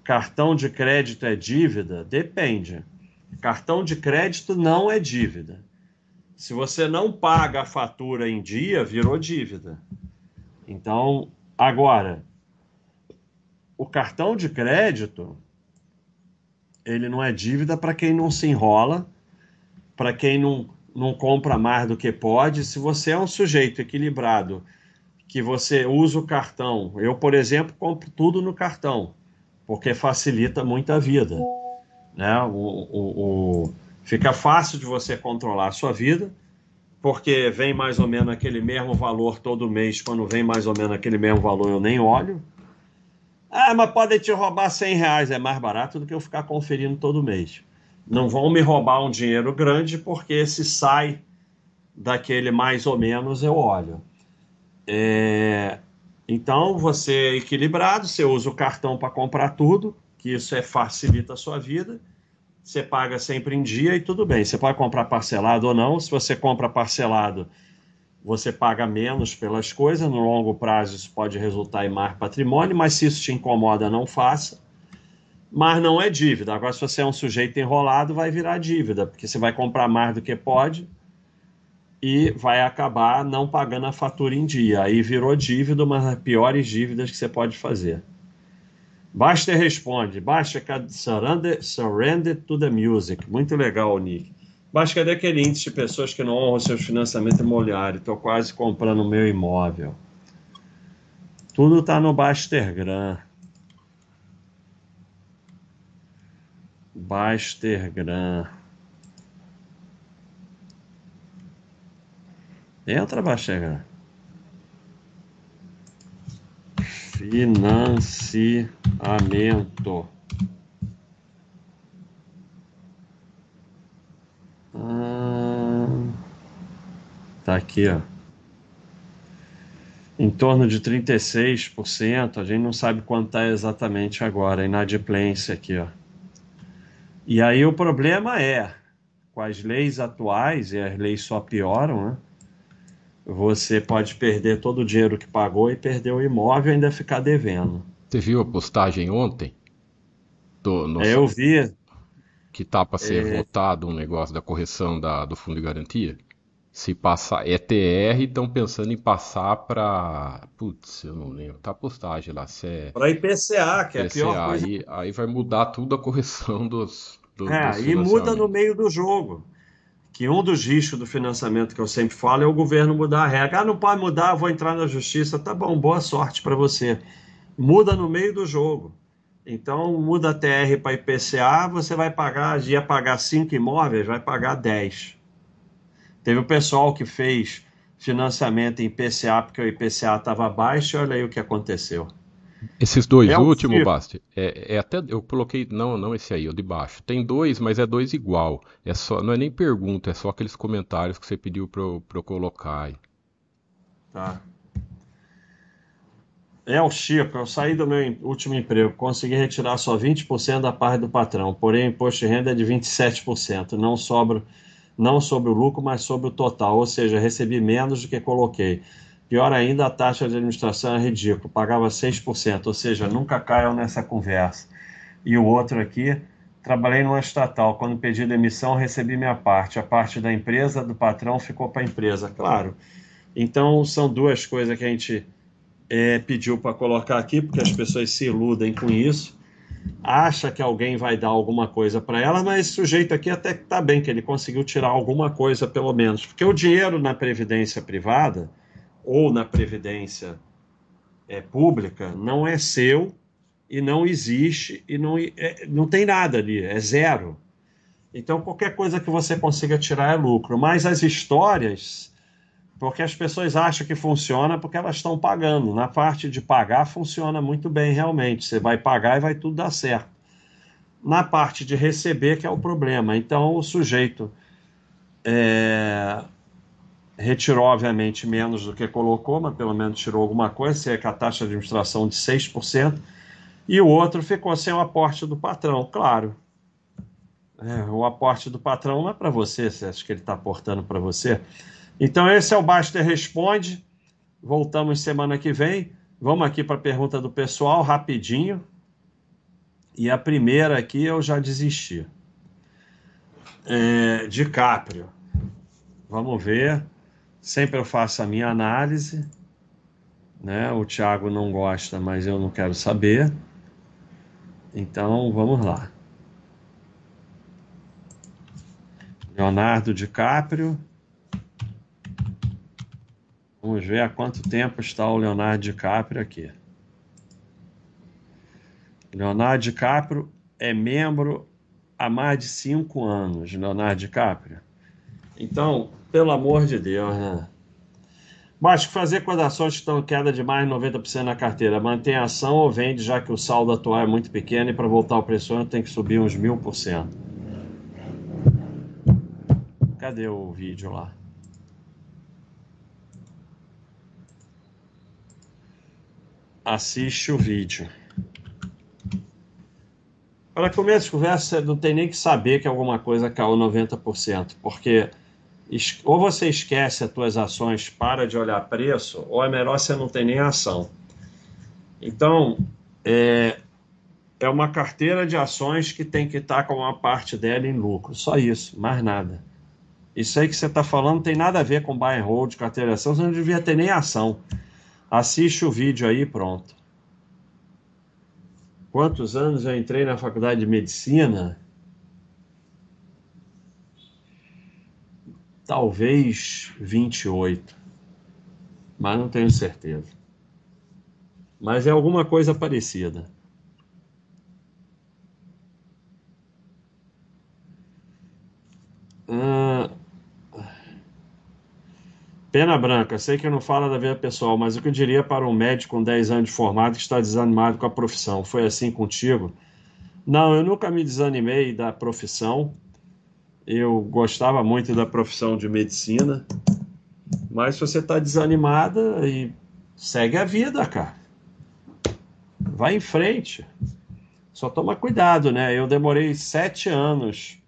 Cartão de crédito é dívida? Depende. Cartão de crédito não é dívida. Se você não paga a fatura em dia, virou dívida. Então, agora, o cartão de crédito, ele não é dívida para quem não se enrola, para quem não, não compra mais do que pode. Se você é um sujeito equilibrado, que você usa o cartão, eu, por exemplo, compro tudo no cartão porque facilita muito a vida. Né? O, o, o, fica fácil de você controlar a sua vida, porque vem mais ou menos aquele mesmo valor todo mês. Quando vem mais ou menos aquele mesmo valor, eu nem olho. Ah, mas podem te roubar 100 reais, é mais barato do que eu ficar conferindo todo mês. Não vão me roubar um dinheiro grande, porque se sai daquele mais ou menos, eu olho. É, então, você é equilibrado, você usa o cartão para comprar tudo, que isso é facilita a sua vida. Você paga sempre em dia e tudo bem. Você pode comprar parcelado ou não. Se você compra parcelado, você paga menos pelas coisas. No longo prazo, isso pode resultar em mais patrimônio, mas se isso te incomoda, não faça. Mas não é dívida. Agora, se você é um sujeito enrolado, vai virar dívida, porque você vai comprar mais do que pode e vai acabar não pagando a fatura em dia. Aí virou dívida, uma das piores dívidas que você pode fazer. Baster responde, baixa surrender, surrender to the music. Muito legal, Nick. Baixa, cadê aquele índice de pessoas que não honram seus financiamentos imobiliários? Estou quase comprando o meu imóvel. Tudo está no Bastergram. Bastergram. Entra, Bachega. Financiamento. Ah, tá aqui, ó. Em torno de 36%, a gente não sabe quanto está exatamente agora, inadimplência aqui, ó. E aí o problema é, com as leis atuais, e as leis só pioram, né? Você pode perder todo o dinheiro que pagou e perder o imóvel e ainda ficar devendo. Você viu a postagem ontem? Do, no... É, eu vi. Que tá para ser é... votado um negócio da correção da, do fundo de garantia? Se passar ETR, estão pensando em passar para. Putz, eu não lembro. Tá a postagem lá. Se é... Para IPCA, que IPCA, é a pior coisa. Aí, aí vai mudar tudo a correção dos. Do, é, dos e muda no meio do jogo que um dos riscos do financiamento que eu sempre falo é o governo mudar a regra. Ah, não pode mudar, vou entrar na justiça. Tá bom, boa sorte para você. Muda no meio do jogo. Então, muda a TR para IPCA, você vai pagar, ia pagar 5 imóveis, vai pagar 10. Teve o pessoal que fez financiamento em IPCA porque o IPCA estava baixo e olha aí o que aconteceu. Esses dois é últimos, Basti, é, é, até eu coloquei não, não esse aí, o de baixo. Tem dois, mas é dois igual. É só, não é nem pergunta, é só aqueles comentários que você pediu para eu, eu colocar aí. Tá. É o Chico, eu saí do meu último emprego, consegui retirar só 20% da parte do patrão, porém o imposto de renda é de 27%, não sobra não sobre o lucro, mas sobre o total, ou seja, recebi menos do que coloquei. Pior ainda, a taxa de administração é ridícula, pagava 6%, ou seja, nunca caiam nessa conversa. E o outro aqui, trabalhei numa estatal, quando pedi demissão, recebi minha parte, a parte da empresa, do patrão, ficou para a empresa, claro. Então, são duas coisas que a gente é, pediu para colocar aqui, porque as pessoas se iludem com isso, acha que alguém vai dar alguma coisa para ela, mas esse sujeito aqui até que está bem, que ele conseguiu tirar alguma coisa, pelo menos, porque o dinheiro na previdência privada ou na previdência é, pública não é seu e não existe e não, é, não tem nada ali, é zero. Então, qualquer coisa que você consiga tirar é lucro. Mas as histórias porque as pessoas acham que funciona porque elas estão pagando. Na parte de pagar, funciona muito bem, realmente. Você vai pagar e vai tudo dar certo. Na parte de receber, que é o problema. Então, o sujeito é, retirou, obviamente, menos do que colocou, mas pelo menos tirou alguma coisa, se é com a taxa de administração de 6%, e o outro ficou sem o aporte do patrão, claro. É, o aporte do patrão não é para você, você acha que ele está aportando para você? Então, esse é o Baster Responde. Voltamos semana que vem. Vamos aqui para a pergunta do pessoal, rapidinho. E a primeira aqui eu já desisti. É, DiCaprio. Vamos ver. Sempre eu faço a minha análise. Né? O Thiago não gosta, mas eu não quero saber. Então vamos lá. Leonardo DiCaprio. Vamos ver há quanto tempo está o Leonardo DiCaprio aqui. Leonardo DiCaprio é membro há mais de cinco anos, Leonardo DiCaprio. Então, pelo amor de Deus, né? Mas fazer quando ações estão em queda de mais de 90% na carteira? Mantém a ação ou vende, já que o saldo atual é muito pequeno e para voltar ao preço tem que subir uns mil por cento? Cadê o vídeo lá? assiste o vídeo. Para começo de conversa, não tem nem que saber que alguma coisa caiu 90%, porque ou você esquece as suas ações, para de olhar preço, ou é melhor você não ter nem ação. Então, é, é uma carteira de ações que tem que estar com uma parte dela em lucro. Só isso, mais nada. Isso aí que você está falando tem nada a ver com buy and hold, carteira de ação, você não devia ter nem ação. Assiste o vídeo aí pronto. Quantos anos eu entrei na faculdade de medicina? Talvez 28, mas não tenho certeza. Mas é alguma coisa parecida. Ah, Pena branca, sei que não fala da vida pessoal, mas o que eu diria para um médico com 10 anos de formado que está desanimado com a profissão? Foi assim contigo? Não, eu nunca me desanimei da profissão. Eu gostava muito da profissão de medicina. Mas se você está desanimada, e segue a vida, cara. Vai em frente. Só toma cuidado, né? Eu demorei sete anos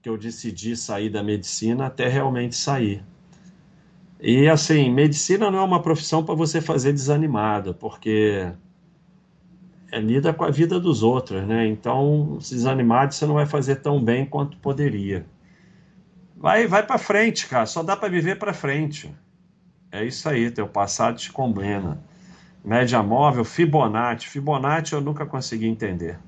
que eu decidi sair da medicina até realmente sair. E assim, medicina não é uma profissão para você fazer desanimado, porque é lida com a vida dos outros, né? Então, se desanimado, você não vai fazer tão bem quanto poderia. Vai, vai para frente, cara. Só dá para viver para frente. É isso aí, teu passado te condena. Média móvel, Fibonacci. Fibonacci eu nunca consegui entender.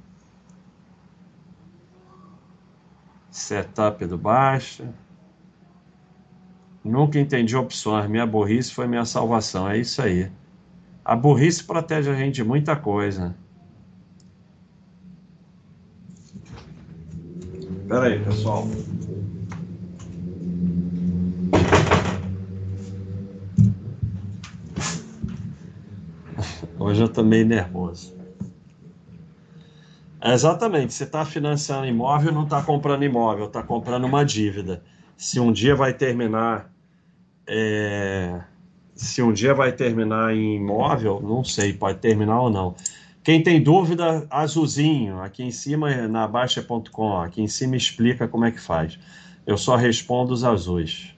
Setup do baixo. Nunca entendi opções. Minha burrice foi minha salvação. É isso aí. A burrice protege a gente de muita coisa. Pera aí, pessoal. Hoje eu tô meio nervoso. É exatamente, você está financiando imóvel, não está comprando imóvel, está comprando uma dívida. Se um dia vai terminar é, se um dia vai terminar em imóvel, não sei, pode terminar ou não. Quem tem dúvida, azulzinho, aqui em cima na Baixa.com, aqui em cima explica como é que faz. Eu só respondo os azuis.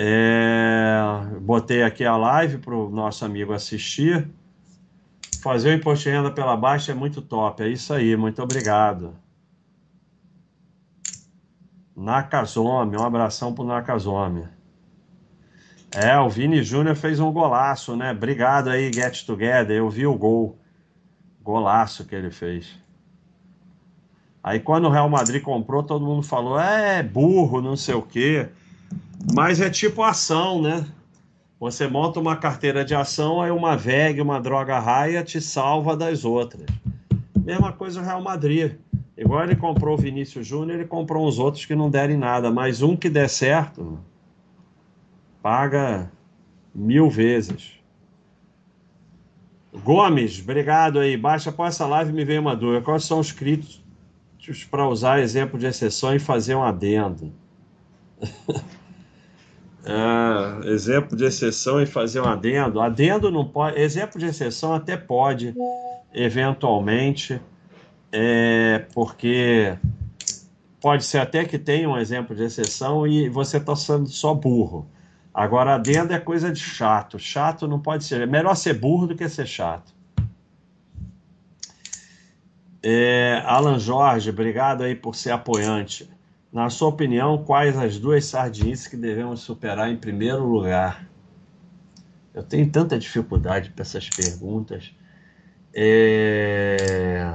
É, botei aqui a live para o nosso amigo assistir. Fazer o imposto de renda pela Baixa é muito top. É isso aí, muito obrigado. Nakazome, um abração para o Nakazome. É, o Vini Júnior fez um golaço, né? Obrigado aí, Get Together. Eu vi o gol. Golaço que ele fez. Aí quando o Real Madrid comprou, todo mundo falou: é burro, não sei o quê. Mas é tipo ação, né? Você monta uma carteira de ação, aí uma VEG, uma droga raia te salva das outras. Mesma coisa o Real Madrid. Igual ele comprou o Vinícius Júnior, ele comprou uns outros que não derem nada, mas um que der certo, Paga mil vezes. Gomes, obrigado aí. Baixa após essa live me veio uma dúvida. Quais são os críticos para usar exemplo de exceção e fazer um adendo? é, exemplo de exceção e fazer um adendo. Adendo não pode. Exemplo de exceção até pode, eventualmente, é, porque pode ser até que tenha um exemplo de exceção e você está sendo só burro. Agora, adendo é coisa de chato. Chato não pode ser. É melhor ser burro do que ser chato. É, Alan Jorge, obrigado aí por ser apoiante. Na sua opinião, quais as duas sardinices que devemos superar em primeiro lugar? Eu tenho tanta dificuldade para essas perguntas. É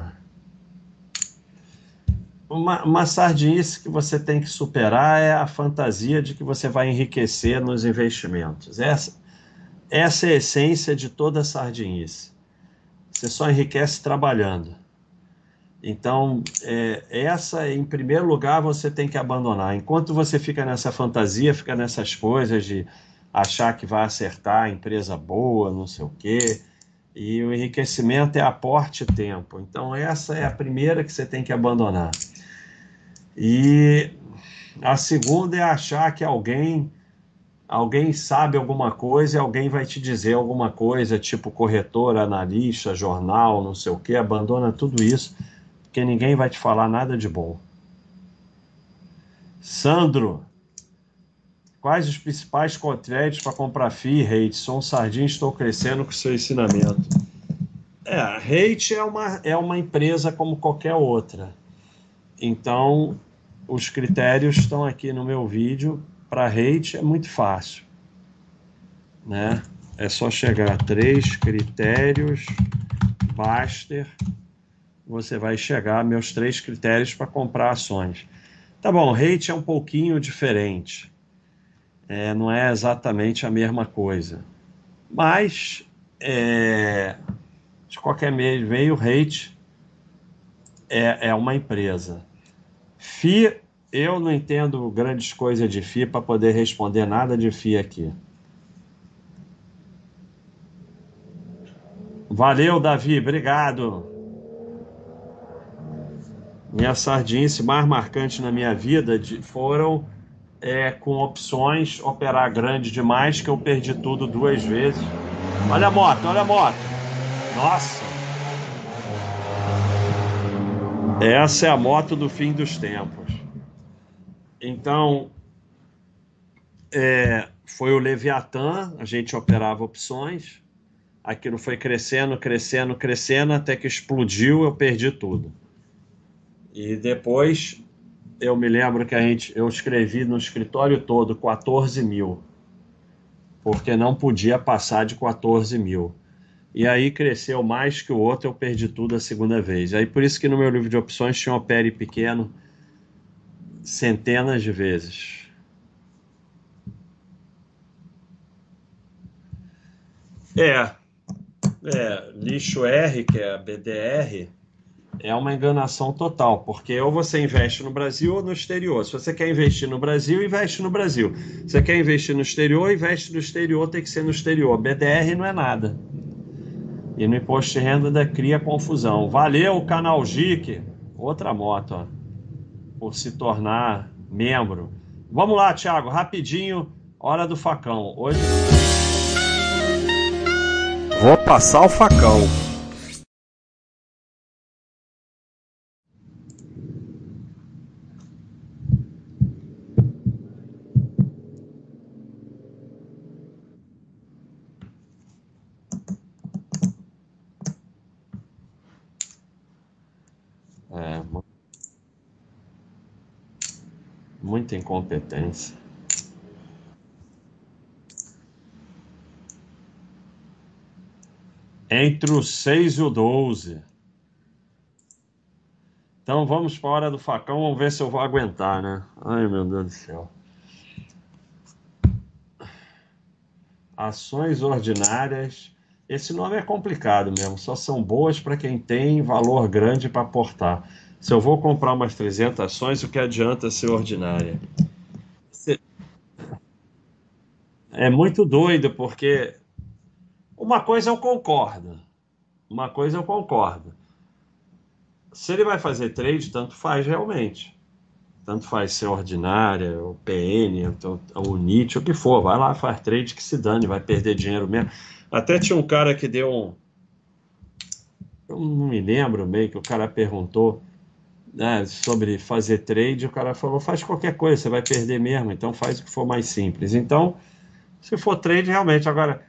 uma, uma sardinice que você tem que superar é a fantasia de que você vai enriquecer nos investimentos. Essa, essa é a essência de toda sardinice. Você só enriquece trabalhando. Então, é, essa, em primeiro lugar, você tem que abandonar. Enquanto você fica nessa fantasia, fica nessas coisas de achar que vai acertar empresa boa, não sei o quê, e o enriquecimento é aporte tempo. Então, essa é a primeira que você tem que abandonar. E a segunda é achar que alguém alguém sabe alguma coisa e alguém vai te dizer alguma coisa, tipo corretor, analista, jornal, não sei o que, abandona tudo isso, porque ninguém vai te falar nada de bom. Sandro, quais os principais créditos para comprar FII, Rate? Sou um sardinha, estou crescendo com seu ensinamento. É, a é uma, é uma empresa como qualquer outra. Então, os critérios estão aqui no meu vídeo. Para rate é muito fácil. Né? É só chegar a três critérios, Baster. Você vai chegar a meus três critérios para comprar ações. Tá bom, rate é um pouquinho diferente. É, não é exatamente a mesma coisa. Mas, é, de qualquer meio, o rate é, é uma empresa. FI, eu não entendo grandes coisas de FI para poder responder nada de FI aqui. Valeu, Davi, obrigado. Minha sardinice mais marcante na minha vida de, foram é, com opções operar grande demais, que eu perdi tudo duas vezes. Olha a moto, olha a moto. Nossa! Essa é a moto do fim dos tempos. Então, é, foi o Leviatã, a gente operava opções, aquilo foi crescendo, crescendo, crescendo, até que explodiu, eu perdi tudo. E depois, eu me lembro que a gente, eu escrevi no escritório todo 14 mil, porque não podia passar de 14 mil e aí cresceu mais que o outro, eu perdi tudo a segunda vez. Aí por isso que no meu livro de opções tinha opere pequeno centenas de vezes. É, é, lixo R, que é a BDR, é uma enganação total, porque ou você investe no Brasil ou no exterior. Se você quer investir no Brasil, investe no Brasil. Se você quer investir no exterior, investe no exterior, tem que ser no exterior. BDR não é nada. E no imposto de renda cria confusão. Valeu, canal GIC, outra moto, ó, por se tornar membro. Vamos lá, Thiago, rapidinho, hora do facão. Hoje. Vou passar o facão. muita incompetência. Entre o 6 e o 12. Então vamos para a hora do facão, vamos ver se eu vou aguentar, né? Ai, meu Deus do céu. Ações ordinárias. Esse nome é complicado mesmo, só são boas para quem tem valor grande para aportar. Se eu vou comprar umas 300 ações, o que adianta ser ordinária? é muito doido, porque uma coisa eu concordo. Uma coisa eu concordo. Se ele vai fazer trade, tanto faz realmente. Tanto faz ser ordinária, o PN, o NIT, o que for. Vai lá, faz trade que se dane, vai perder dinheiro mesmo. Até tinha um cara que deu um. Eu não me lembro meio que o cara perguntou né, sobre fazer trade. O cara falou: faz qualquer coisa, você vai perder mesmo, então faz o que for mais simples. Então, se for trade, realmente. Agora,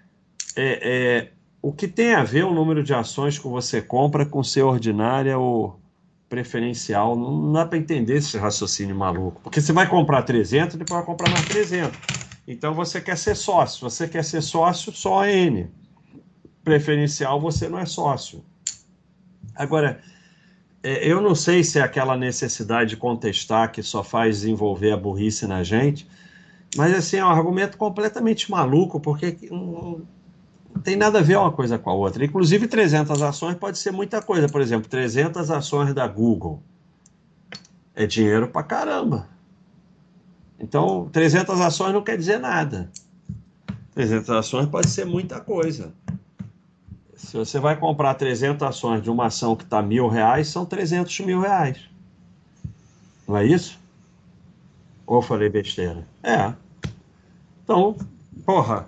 é, é, o que tem a ver o número de ações que você compra com ser ordinária ou preferencial? Não dá para entender esse raciocínio maluco. Porque você vai comprar 300, depois vai comprar mais 300. Então você quer ser sócio. Você quer ser sócio, só N. Preferencial, você não é sócio. Agora, eu não sei se é aquela necessidade de contestar que só faz desenvolver a burrice na gente, mas assim, é um argumento completamente maluco, porque não, não tem nada a ver uma coisa com a outra. Inclusive, 300 ações pode ser muita coisa. Por exemplo, 300 ações da Google. É dinheiro pra caramba. Então, 300 ações não quer dizer nada. 300 ações pode ser muita coisa. Se você vai comprar 300 ações de uma ação que está mil reais, são 300 mil reais. Não é isso? Ou falei besteira? É. Então, porra,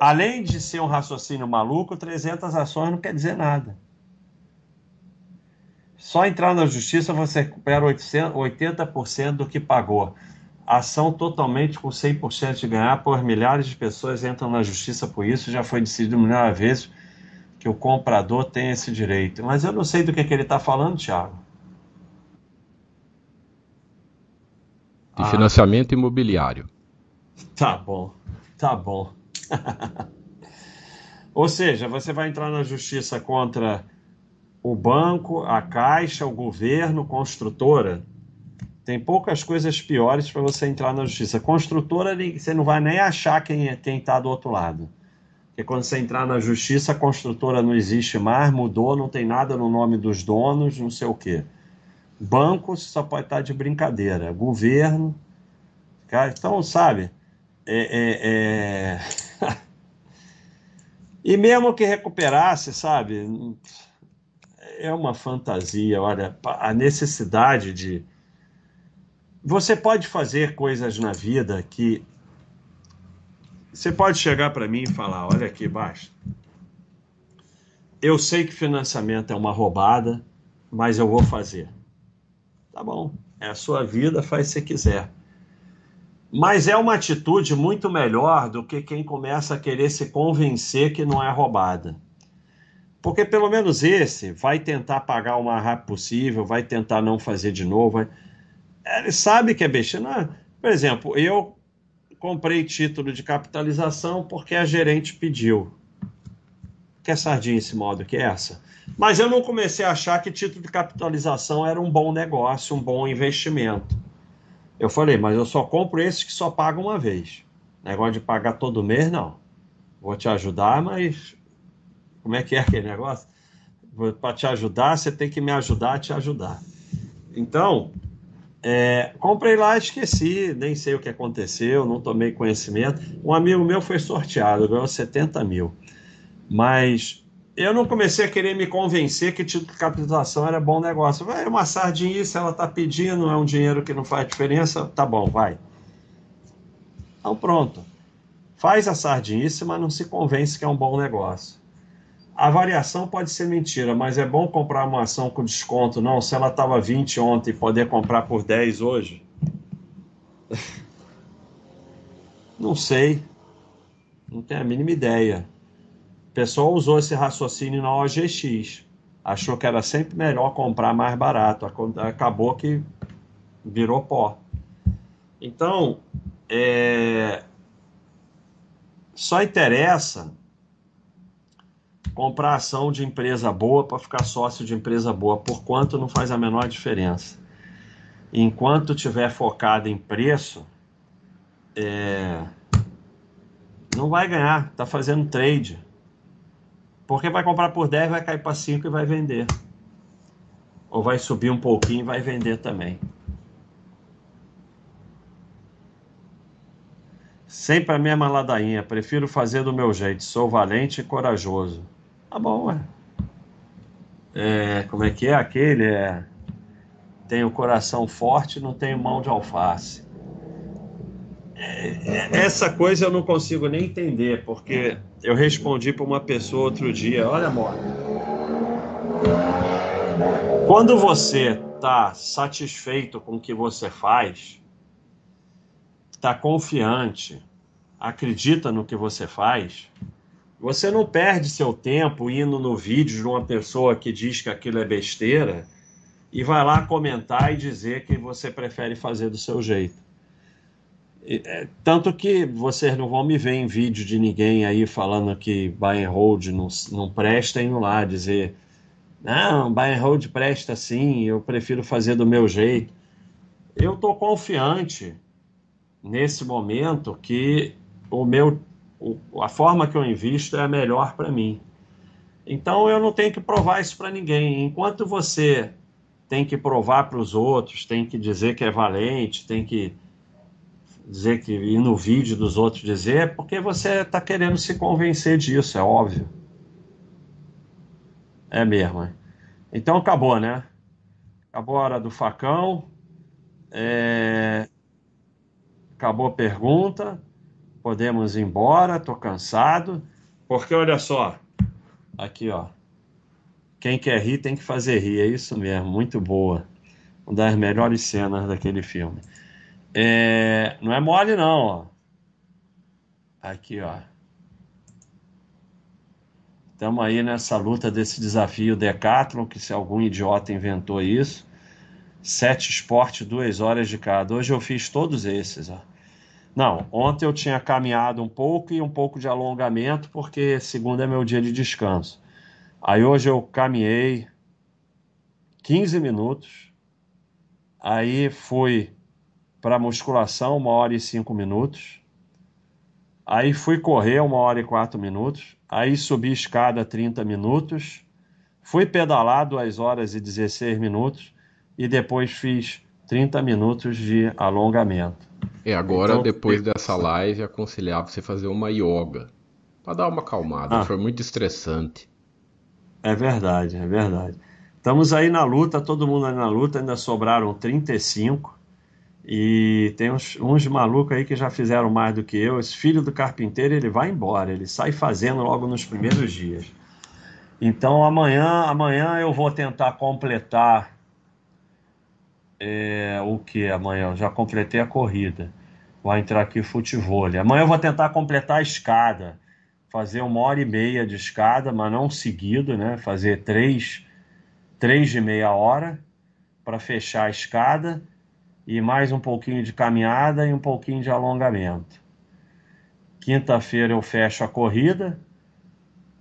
além de ser um raciocínio maluco, 300 ações não quer dizer nada. Só entrar na justiça você recupera 80% do que pagou. Ação totalmente com 100% de ganhar, por milhares de pessoas entram na justiça por isso. Já foi decidido milhares vezes que o comprador tem esse direito. Mas eu não sei do que, que ele está falando, Thiago. De ah. financiamento imobiliário. Tá bom, tá bom. Ou seja, você vai entrar na justiça contra o banco, a caixa, o governo, construtora. Tem poucas coisas piores para você entrar na justiça. Construtora, você não vai nem achar quem é, está do outro lado. Porque quando você entrar na justiça, a construtora não existe mais, mudou, não tem nada no nome dos donos, não sei o quê. Banco, só pode estar de brincadeira. Governo. Cara, então, sabe, é, é, é... e mesmo que recuperasse, sabe? É uma fantasia. Olha, a necessidade de. Você pode fazer coisas na vida que. Você pode chegar para mim e falar: olha aqui, basta. Eu sei que financiamento é uma roubada, mas eu vou fazer. Tá bom, é a sua vida, faz se quiser. Mas é uma atitude muito melhor do que quem começa a querer se convencer que não é roubada. Porque pelo menos esse vai tentar pagar o mais rápido possível, vai tentar não fazer de novo. Ele sabe que é besteira. Por exemplo, eu comprei título de capitalização porque a gerente pediu. Que é sardinha esse modo que é essa? Mas eu não comecei a achar que título de capitalização era um bom negócio, um bom investimento. Eu falei, mas eu só compro esses que só pagam uma vez. Negócio de pagar todo mês, não. Vou te ajudar, mas como é que é aquele negócio? Para te ajudar, você tem que me ajudar a te ajudar. Então, é, comprei lá, esqueci, nem sei o que aconteceu, não tomei conhecimento. Um amigo meu foi sorteado, ganhou 70 mil. Mas eu não comecei a querer me convencer que título de capitalização era bom negócio. Vai, é uma sardinha, se ela está pedindo, é um dinheiro que não faz diferença, tá bom, vai. Então pronto. Faz a sardinice, mas não se convence que é um bom negócio. A variação pode ser mentira, mas é bom comprar uma ação com desconto, não? Se ela estava 20 ontem poder comprar por 10 hoje? não sei. Não tenho a mínima ideia pessoa usou esse raciocínio na OGX. Achou que era sempre melhor comprar mais barato. Acabou que virou pó. Então, é... só interessa comprar ação de empresa boa para ficar sócio de empresa boa, por quanto não faz a menor diferença. Enquanto tiver focado em preço, é... não vai ganhar, está fazendo trade. Porque vai comprar por 10, vai cair para 5 e vai vender. Ou vai subir um pouquinho e vai vender também. Sempre a mesma ladainha. Prefiro fazer do meu jeito. Sou valente e corajoso. Tá bom, ué. É, como é que é aquele? É, tem o coração forte, não tem mão de alface. É, é, essa coisa eu não consigo nem entender, porque eu respondi para uma pessoa outro dia: olha, amor, quando você está satisfeito com o que você faz, está confiante, acredita no que você faz, você não perde seu tempo indo no vídeo de uma pessoa que diz que aquilo é besteira e vai lá comentar e dizer que você prefere fazer do seu jeito. É, tanto que vocês não vão me ver em vídeo de ninguém aí falando que buy and hold não, não presta indo lá dizer não, buy and hold presta sim, eu prefiro fazer do meu jeito. Eu estou confiante nesse momento que o meu a forma que eu invisto é a melhor para mim. Então eu não tenho que provar isso para ninguém. Enquanto você tem que provar para os outros, tem que dizer que é valente, tem que dizer que ir no vídeo dos outros dizer, é porque você está querendo se convencer disso, é óbvio. É mesmo. Então acabou, né? Acabou a hora do facão. É... Acabou a pergunta podemos ir embora, tô cansado. Porque olha só, aqui ó, quem quer rir tem que fazer rir, é isso mesmo, muito boa. Uma das melhores cenas daquele filme. É, não é mole não, ó. Aqui ó. Estamos aí nessa luta desse desafio Decathlon, que se algum idiota inventou isso. Sete esportes, duas horas de cada. Hoje eu fiz todos esses, ó. Não, ontem eu tinha caminhado um pouco e um pouco de alongamento, porque segunda é meu dia de descanso. Aí hoje eu caminhei 15 minutos, aí fui para musculação, uma hora e cinco minutos, aí fui correr uma hora e quatro minutos, aí subi escada 30 minutos, fui pedalar duas horas e 16 minutos e depois fiz 30 minutos de alongamento. É, agora então, depois dessa live, aconselhava você fazer uma yoga. Para dar uma acalmada, ah, foi muito estressante. É verdade, é verdade. Estamos aí na luta, todo mundo aí na luta, ainda sobraram 35. E tem uns, uns malucos aí que já fizeram mais do que eu. Esse filho do carpinteiro, ele vai embora, ele sai fazendo logo nos primeiros dias. Então amanhã, amanhã eu vou tentar completar é, o que amanhã? Eu já completei a corrida. Vai entrar aqui futebol. Amanhã eu vou tentar completar a escada. Fazer uma hora e meia de escada, mas não seguido, né? Fazer três, três de meia hora para fechar a escada e mais um pouquinho de caminhada e um pouquinho de alongamento. Quinta-feira eu fecho a corrida,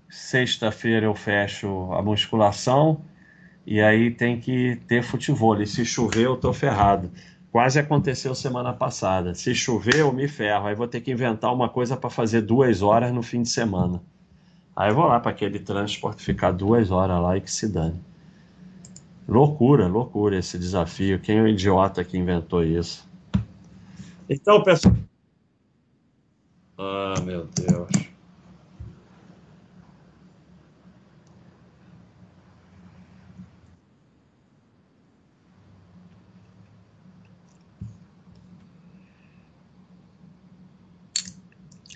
sexta-feira eu fecho a musculação e aí tem que ter futebol. E se chover, eu tô ferrado. Quase aconteceu semana passada. Se chover, eu me ferro. Aí vou ter que inventar uma coisa para fazer duas horas no fim de semana. Aí eu vou lá para aquele transporte ficar duas horas lá e que se dane. Loucura, loucura esse desafio. Quem é o idiota que inventou isso? Então, pessoal. Ah, meu Deus.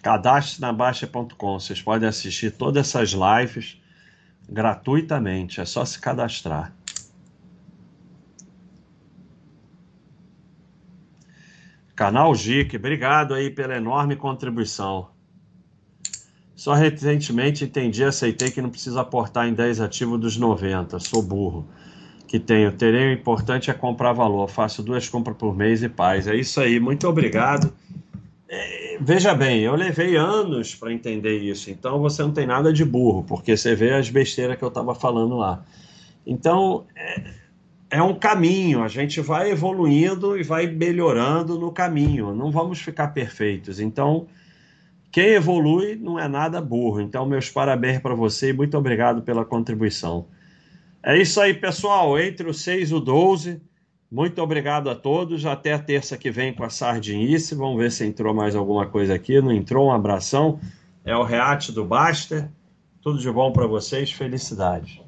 Cadastre na Baixa.com. Vocês podem assistir todas essas lives gratuitamente. É só se cadastrar. Canal GIC, obrigado aí pela enorme contribuição. Só recentemente entendi e aceitei que não precisa aportar em 10 ativos dos 90. Sou burro. Que tenho. Terei o importante é comprar valor. Faço duas compras por mês e paz. É isso aí. Muito obrigado. É, veja bem, eu levei anos para entender isso, então você não tem nada de burro, porque você vê as besteiras que eu estava falando lá. Então, é, é, um caminho, a gente vai evoluindo e vai melhorando no caminho, não vamos ficar perfeitos. Então, quem evolui não é nada burro. Então, meus parabéns para você e muito obrigado pela contribuição. É isso aí, pessoal. Entre o 6 e o 12 Muito obrigado a todos. Até a terça que vem com a Sardinice. Vamos ver se entrou mais alguma coisa aqui. Não entrou? Um abração. É o Reate do Baster. Tudo de bom para vocês. Felicidade.